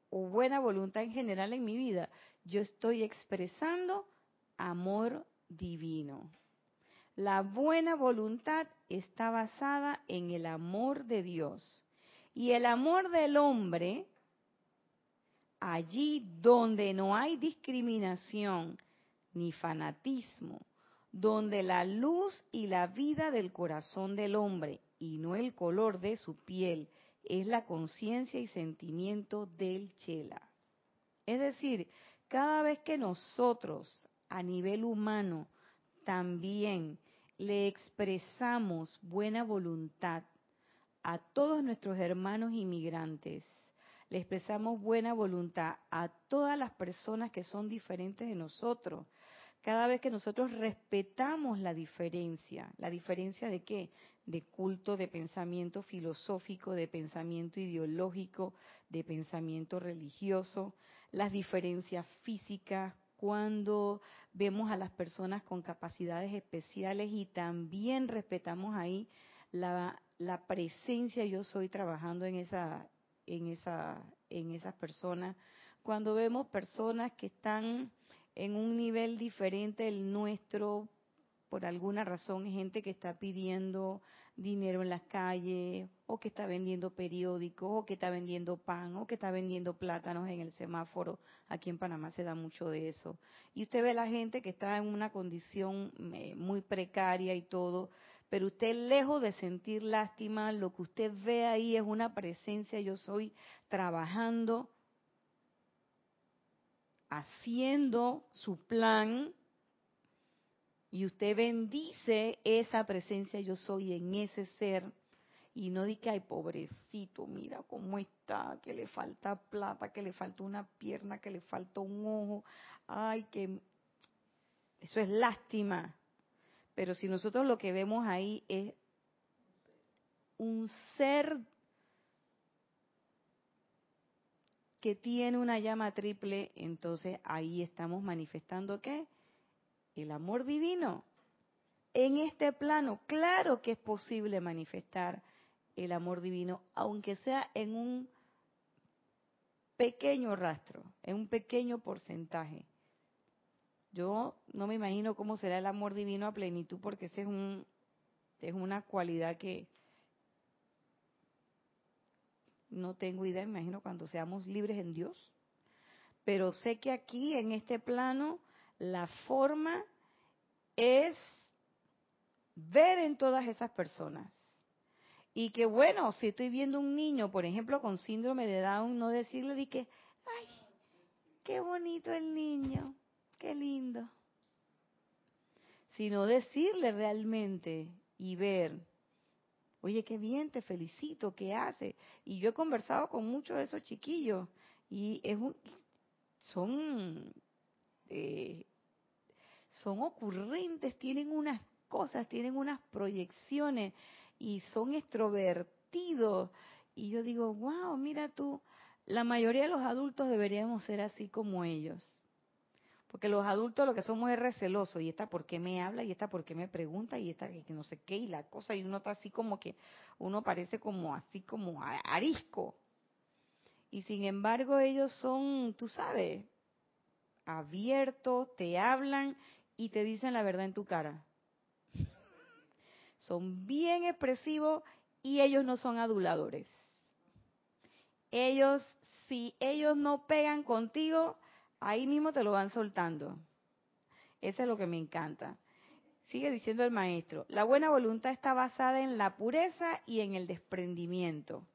o buena voluntad en general en mi vida, yo estoy expresando amor divino. La buena voluntad está basada en el amor de Dios. Y el amor del hombre, allí donde no hay discriminación, ni fanatismo, donde la luz y la vida del corazón del hombre, y no el color de su piel, es la conciencia y sentimiento del chela. Es decir, cada vez que nosotros a nivel humano también le expresamos buena voluntad a todos nuestros hermanos inmigrantes, le expresamos buena voluntad a todas las personas que son diferentes de nosotros, cada vez que nosotros respetamos la diferencia, la diferencia de qué? De culto, de pensamiento filosófico, de pensamiento ideológico, de pensamiento religioso, las diferencias físicas, cuando vemos a las personas con capacidades especiales y también respetamos ahí la, la presencia yo soy trabajando en esa en esa en esas personas cuando vemos personas que están en un nivel diferente del nuestro, por alguna razón, gente que está pidiendo dinero en las calles, o que está vendiendo periódicos, o que está vendiendo pan, o que está vendiendo plátanos en el semáforo. Aquí en Panamá se da mucho de eso. Y usted ve la gente que está en una condición eh, muy precaria y todo, pero usted lejos de sentir lástima, lo que usted ve ahí es una presencia, yo soy trabajando haciendo su plan y usted bendice esa presencia yo soy en ese ser y no di que ay pobrecito, mira cómo está, que le falta plata, que le falta una pierna, que le falta un ojo, ay que eso es lástima. Pero si nosotros lo que vemos ahí es un ser que tiene una llama triple, entonces ahí estamos manifestando qué? El amor divino. En este plano, claro que es posible manifestar el amor divino, aunque sea en un pequeño rastro, en un pequeño porcentaje. Yo no me imagino cómo será el amor divino a plenitud, porque ese es un es una cualidad que no tengo idea, me imagino cuando seamos libres en Dios. Pero sé que aquí, en este plano, la forma es ver en todas esas personas. Y que bueno, si estoy viendo un niño, por ejemplo, con síndrome de Down, no decirle de que, ay, qué bonito el niño, qué lindo. Sino decirle realmente y ver Oye, qué bien, te felicito, ¿qué hace? Y yo he conversado con muchos de esos chiquillos y es son, eh, son ocurrentes, tienen unas cosas, tienen unas proyecciones y son extrovertidos. Y yo digo, wow, mira tú, la mayoría de los adultos deberíamos ser así como ellos. Porque los adultos lo que somos es recelosos, y esta por qué me habla, y esta por qué me pregunta, y esta que no sé qué, y la cosa, y uno está así como que, uno parece como así como arisco. Y sin embargo ellos son, tú sabes, abiertos, te hablan y te dicen la verdad en tu cara. [LAUGHS] Son bien expresivos y ellos no son aduladores. Ellos, si ellos no pegan contigo, ahí mismo te lo van soltando. Eso es lo que me encanta. Sigue diciendo el maestro, la buena voluntad está basada en la pureza y en el desprendimiento.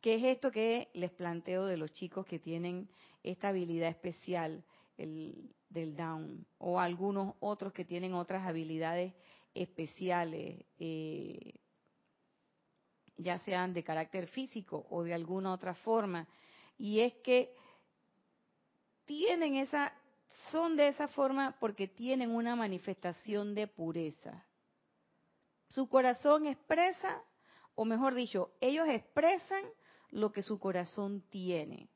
¿Qué es esto que les planteo de los chicos que tienen esta habilidad especial el, del down o algunos otros que tienen otras habilidades especiales, eh, ya sean de carácter físico o de alguna otra forma? Y es que tienen esa, son de esa forma porque tienen una manifestación de pureza. Su corazón expresa, o mejor dicho, ellos expresan lo que su corazón tiene.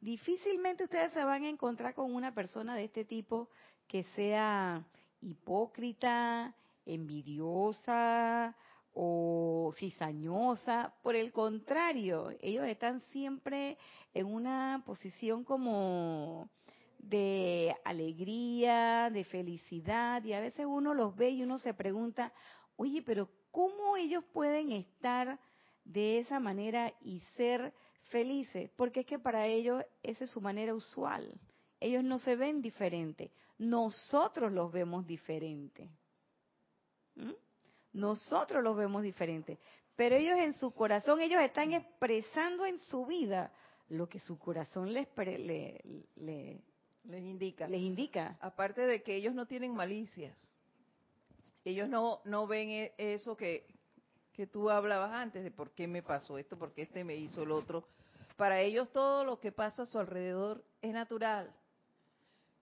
Difícilmente ustedes se van a encontrar con una persona de este tipo que sea hipócrita, envidiosa o cizañosa. Por el contrario, ellos están siempre en una posición como de alegría, de felicidad, y a veces uno los ve y uno se pregunta, oye, pero ¿cómo ellos pueden estar de esa manera y ser felices? Porque es que para ellos esa es su manera usual. ellos no se ven diferente. Nosotros los vemos diferente. ¿Mm? Nosotros los vemos diferente. Pero ellos en su corazón, ellos están expresando en su vida lo que su corazón les, les indica. Les indica. Aparte de que ellos no tienen malicias. Ellos no, no ven e, eso que, que tú hablabas antes de por qué me pasó esto, por qué este me hizo el otro. Para ellos todo lo que pasa a su alrededor es natural.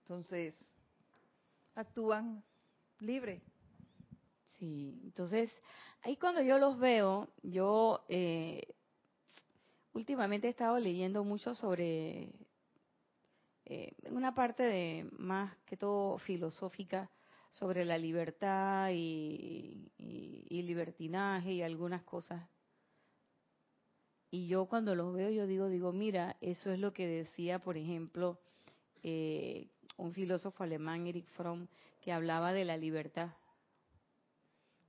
Entonces, actúan libre. Sí, entonces, ahí cuando yo los veo, yo eh, últimamente he estado leyendo mucho sobre eh, una parte de más que todo filosófica sobre la libertad y, libertinaje y algunas cosas. Y yo cuando los veo, yo digo, digo, mira, eso es lo que decía, por ejemplo, eh, un filósofo alemán, Erich Fromm, que hablaba de la libertad.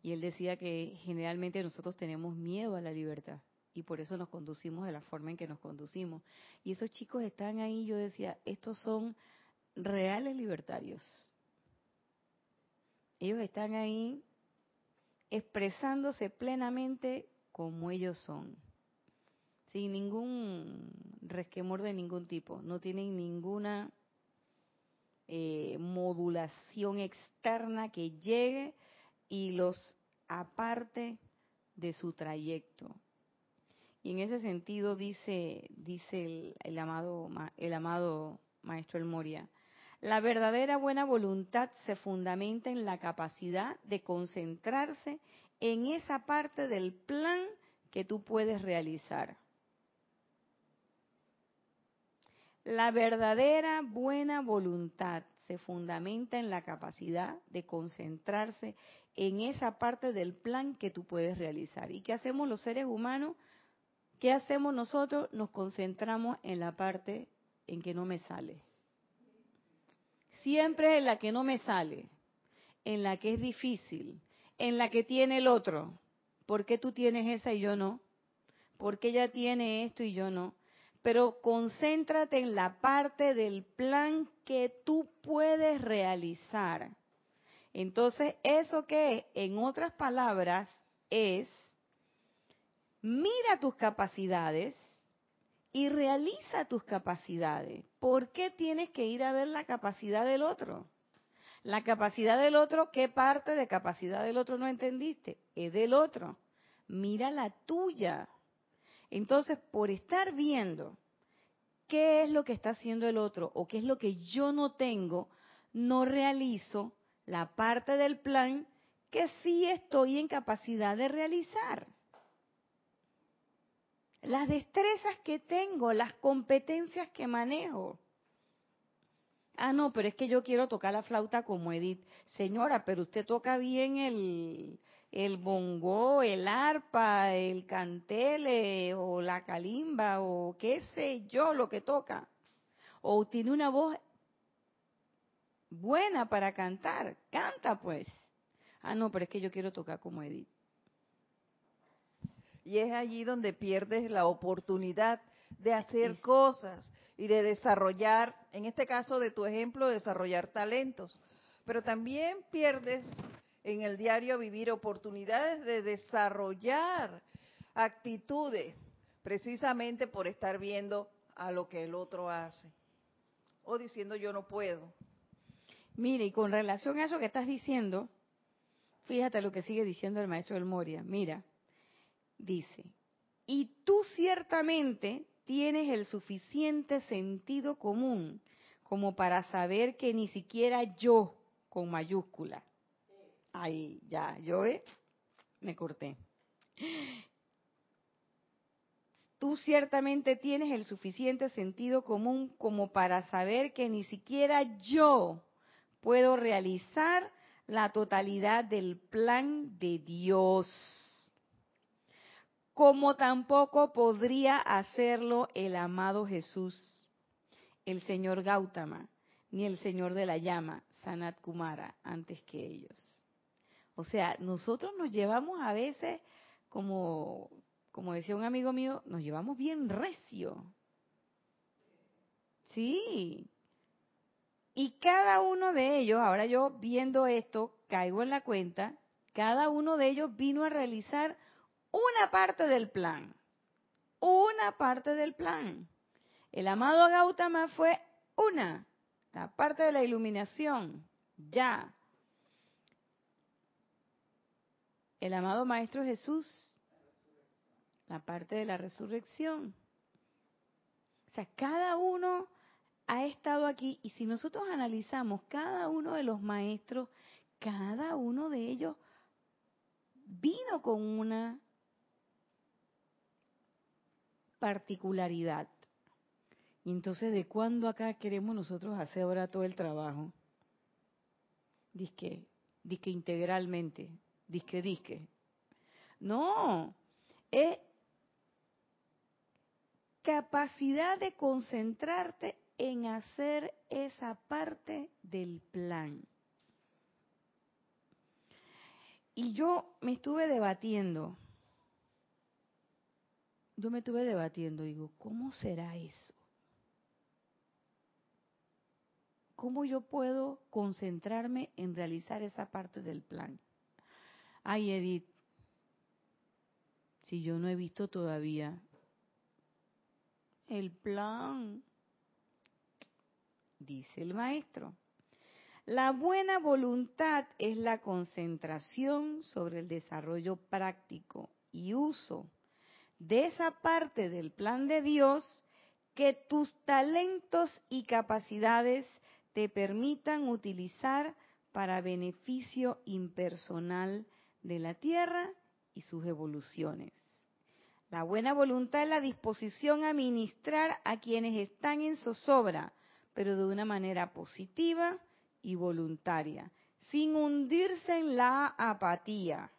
Y él decía que generalmente nosotros tenemos miedo a la libertad y por eso nos conducimos de la forma en que nos conducimos. Y esos chicos están ahí, yo decía, estos son reales libertarios. Ellos están ahí expresándose plenamente como ellos son, sin ningún resquemor de ningún tipo, no tienen ninguna eh, modulación externa que llegue y los aparte de su trayecto. Y en ese sentido dice, dice el, amado, el amado maestro El Moria, la verdadera buena voluntad se fundamenta en la capacidad de concentrarse en esa parte del plan que tú puedes realizar. La verdadera buena voluntad se fundamenta en la capacidad de concentrarse en esa parte del plan que tú puedes realizar. ¿Y qué hacemos los seres humanos? ¿Qué hacemos nosotros? Nos concentramos en la parte en que no me sale. Siempre en la que no me sale, en la que es difícil, en la que tiene el otro. ¿Por qué tú tienes esa y yo no? ¿Por qué ella tiene esto y yo no? pero concéntrate en la parte del plan que tú puedes realizar. Entonces, ¿eso qué En otras palabras, es mira tus capacidades y realiza tus capacidades. ¿Por qué tienes que ir a ver la capacidad del otro? La capacidad del otro, ¿qué parte de capacidad del otro no entendiste? Es del otro. Mira la tuya. Entonces, por estar viendo qué es lo que está haciendo el otro o qué es lo que yo no tengo, no realizo la parte del plan que sí estoy en capacidad de realizar. Las destrezas que tengo, las competencias que manejo. Ah, no, pero es que yo quiero tocar la flauta como Edith. Señora, pero usted toca bien el, el bongo, el arpa, el cantele o la calimba o qué sé yo lo que toca. O tiene una voz buena para cantar, canta pues. Ah, no, pero es que yo quiero tocar como Edith. Y es allí donde pierdes la oportunidad de hacer cosas y de desarrollar, en este caso de tu ejemplo, desarrollar talentos. Pero también pierdes en el diario vivir oportunidades de desarrollar actitudes, precisamente por estar viendo a lo que el otro hace o diciendo yo no puedo. Mire, y con relación a eso que estás diciendo, fíjate lo que sigue diciendo el maestro del Moria. Mira, dice, y tú ciertamente tienes el suficiente sentido común como para saber que ni siquiera yo, con mayúscula, Ahí, ya, yo eh, me corté. Tú ciertamente tienes el suficiente sentido común como para saber que ni siquiera yo puedo realizar la totalidad del plan de Dios, como tampoco podría hacerlo el amado Jesús, el señor Gautama, ni el señor de la llama, Sanat Kumara, antes que ellos. O sea, nosotros nos llevamos a veces, como, como decía un amigo mío, nos llevamos bien recio. Sí. Y cada uno de ellos, ahora yo viendo esto, caigo en la cuenta, cada uno de ellos vino a realizar una parte del plan. Una parte del plan. El amado Gautama fue una, la parte de la iluminación, ya. El amado Maestro Jesús, la parte de la resurrección. O sea, cada uno ha estado aquí y si nosotros analizamos cada uno de los maestros, cada uno de ellos vino con una particularidad. Y entonces, ¿de cuándo acá queremos nosotros hacer ahora todo el trabajo? Disque, disque integralmente, disque, disque. No, es capacidad de concentrarte en hacer esa parte del plan. Y yo me estuve debatiendo, yo me estuve debatiendo, digo, ¿cómo será eso? ¿Cómo yo puedo concentrarme en realizar esa parte del plan? Ay, Edith, si yo no he visto todavía el plan, dice el maestro. La buena voluntad es la concentración sobre el desarrollo práctico y uso de esa parte del plan de Dios que tus talentos y capacidades te permitan utilizar para beneficio impersonal de la Tierra y sus evoluciones. La buena voluntad es la disposición a ministrar a quienes están en zozobra, pero de una manera positiva y voluntaria, sin hundirse en la apatía,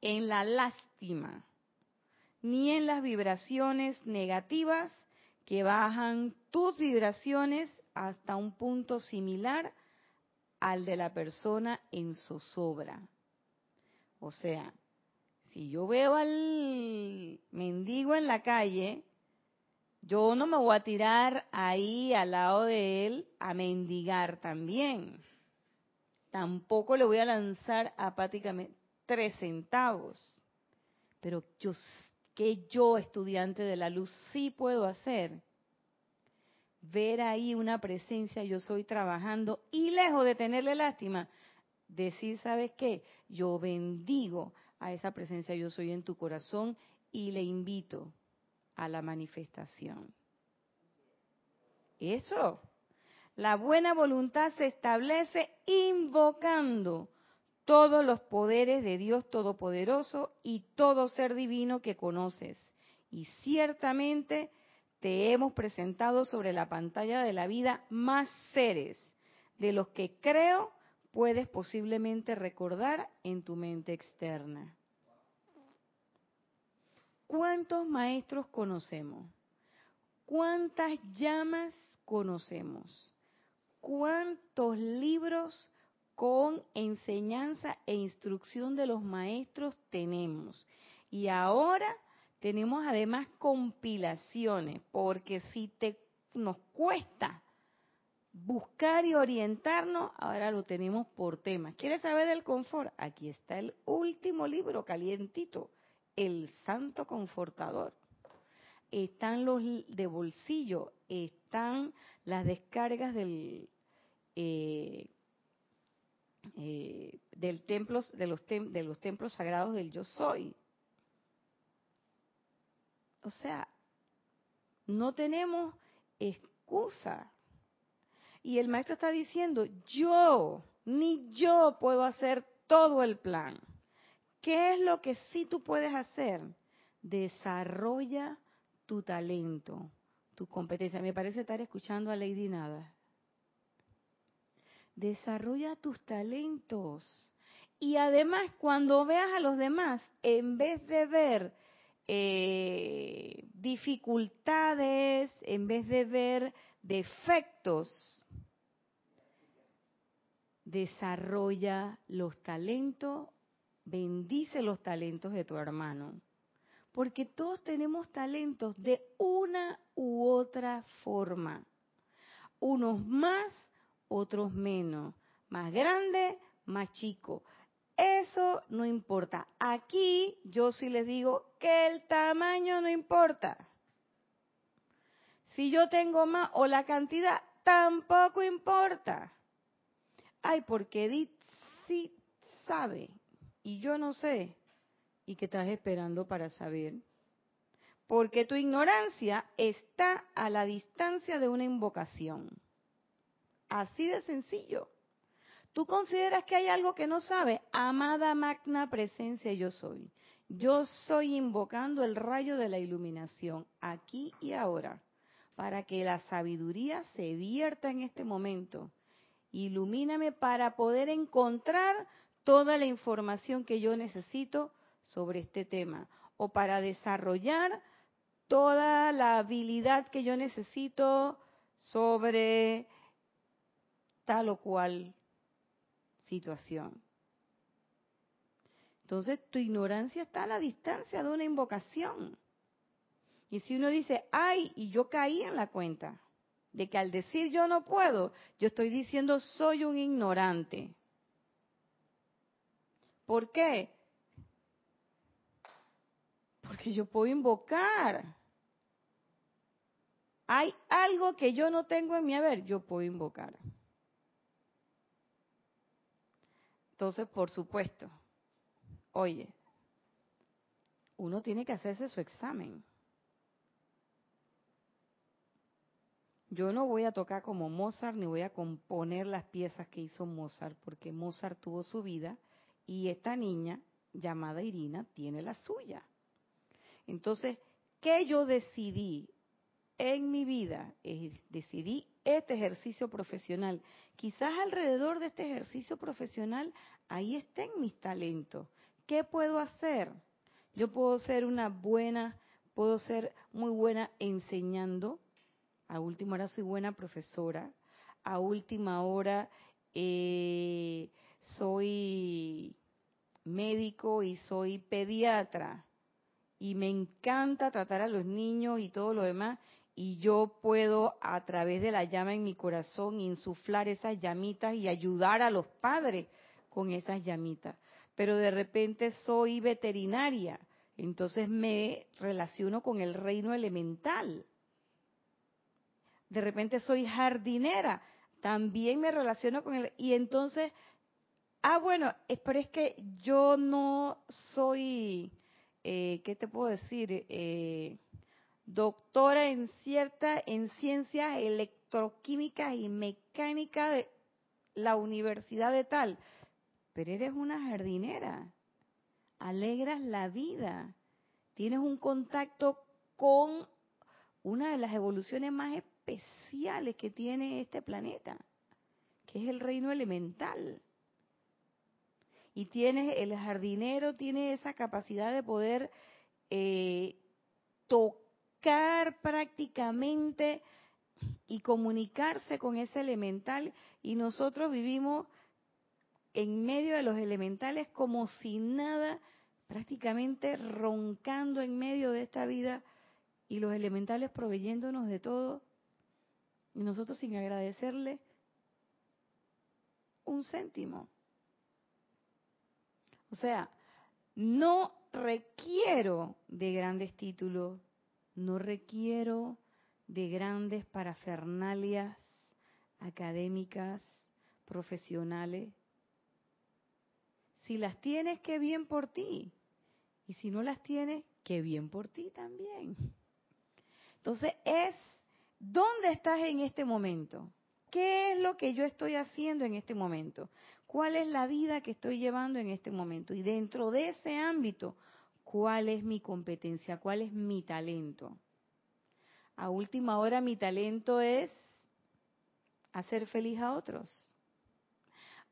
en la lástima, ni en las vibraciones negativas que bajan tus vibraciones hasta un punto similar al de la persona en zozobra. O sea, si yo veo al mendigo en la calle, yo no me voy a tirar ahí al lado de él a mendigar también. Tampoco le voy a lanzar apáticamente tres centavos. Pero yo, que yo, estudiante de la luz, sí puedo hacer. Ver ahí una presencia, yo soy trabajando y lejos de tenerle lástima, decir, ¿sabes qué? Yo bendigo a esa presencia yo soy en tu corazón y le invito a la manifestación. Eso. La buena voluntad se establece invocando todos los poderes de Dios Todopoderoso y todo ser divino que conoces. Y ciertamente te hemos presentado sobre la pantalla de la vida más seres de los que creo puedes posiblemente recordar en tu mente externa. ¿Cuántos maestros conocemos? ¿Cuántas llamas conocemos? ¿Cuántos libros con enseñanza e instrucción de los maestros tenemos? Y ahora tenemos además compilaciones, porque si te nos cuesta buscar y orientarnos, ahora lo tenemos por temas. ¿Quieres saber el confort? Aquí está el último libro calientito, El Santo Confortador. Están los de bolsillo, están las descargas del eh, eh, del templo, de los, de los templos sagrados del Yo Soy. O sea, no tenemos excusa y el maestro está diciendo, yo, ni yo puedo hacer todo el plan. ¿Qué es lo que sí tú puedes hacer? Desarrolla tu talento, tu competencia. Me parece estar escuchando a Lady Nada. Desarrolla tus talentos. Y además, cuando veas a los demás, en vez de ver eh, dificultades, en vez de ver defectos, desarrolla los talentos, bendice los talentos de tu hermano. Porque todos tenemos talentos de una u otra forma. Unos más, otros menos. Más grande, más chico. Eso no importa. Aquí yo sí les digo que el tamaño no importa. Si yo tengo más o la cantidad, tampoco importa. Ay, porque Edith sí sabe y yo no sé. ¿Y qué estás esperando para saber? Porque tu ignorancia está a la distancia de una invocación. Así de sencillo. Tú consideras que hay algo que no sabe. Amada magna presencia yo soy. Yo soy invocando el rayo de la iluminación aquí y ahora para que la sabiduría se vierta en este momento. Ilumíname para poder encontrar toda la información que yo necesito sobre este tema o para desarrollar toda la habilidad que yo necesito sobre tal o cual situación. Entonces tu ignorancia está a la distancia de una invocación. Y si uno dice, ay, y yo caí en la cuenta de que al decir yo no puedo, yo estoy diciendo soy un ignorante. ¿Por qué? Porque yo puedo invocar. Hay algo que yo no tengo en mi haber, yo puedo invocar. Entonces, por supuesto, oye, uno tiene que hacerse su examen. Yo no voy a tocar como Mozart ni voy a componer las piezas que hizo Mozart, porque Mozart tuvo su vida y esta niña llamada Irina tiene la suya. Entonces, ¿qué yo decidí en mi vida? decidí este ejercicio profesional. Quizás alrededor de este ejercicio profesional ahí estén mis talentos. ¿Qué puedo hacer? Yo puedo ser una buena, puedo ser muy buena enseñando, a última hora soy buena profesora, a última hora eh, soy médico y soy pediatra y me encanta tratar a los niños y todo lo demás y yo puedo a través de la llama en mi corazón insuflar esas llamitas y ayudar a los padres con esas llamitas. Pero de repente soy veterinaria, entonces me relaciono con el reino elemental de repente soy jardinera, también me relaciono con él. Y entonces, ah, bueno, pero es que yo no soy, eh, ¿qué te puedo decir? Eh, doctora en cierta, en ciencias electroquímicas y mecánica de la universidad de tal. Pero eres una jardinera, alegras la vida, tienes un contacto con una de las evoluciones más especiales que tiene este planeta, que es el reino elemental. Y tiene, el jardinero tiene esa capacidad de poder eh, tocar prácticamente y comunicarse con ese elemental y nosotros vivimos en medio de los elementales como si nada, prácticamente roncando en medio de esta vida y los elementales proveyéndonos de todo y nosotros sin agradecerle un céntimo. O sea, no requiero de grandes títulos, no requiero de grandes parafernalias académicas, profesionales. Si las tienes, qué bien por ti. Y si no las tienes, qué bien por ti también. Entonces es ¿Dónde estás en este momento? ¿Qué es lo que yo estoy haciendo en este momento? ¿Cuál es la vida que estoy llevando en este momento? Y dentro de ese ámbito, ¿cuál es mi competencia? ¿Cuál es mi talento? A última hora mi talento es hacer feliz a otros.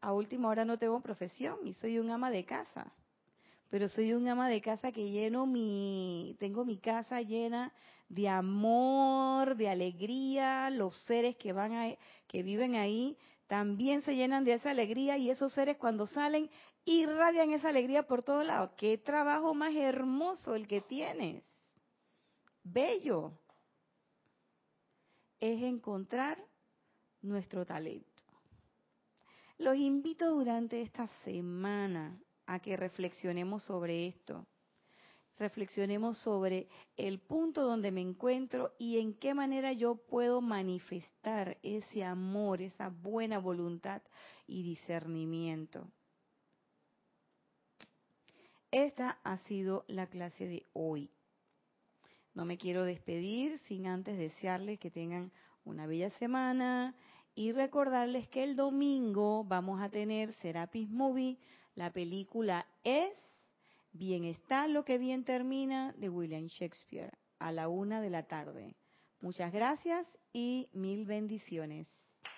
A última hora no tengo profesión y soy un ama de casa. Pero soy un ama de casa que lleno mi, tengo mi casa llena de amor, de alegría, los seres que van a, que viven ahí también se llenan de esa alegría y esos seres cuando salen irradian esa alegría por todos lados. Qué trabajo más hermoso el que tienes. Bello. Es encontrar nuestro talento. Los invito durante esta semana a que reflexionemos sobre esto. Reflexionemos sobre el punto donde me encuentro y en qué manera yo puedo manifestar ese amor, esa buena voluntad y discernimiento. Esta ha sido la clase de hoy. No me quiero despedir sin antes desearles que tengan una bella semana y recordarles que el domingo vamos a tener Serapis Movie, la película es Bien está lo que bien termina de William Shakespeare a la una de la tarde. Muchas gracias y mil bendiciones.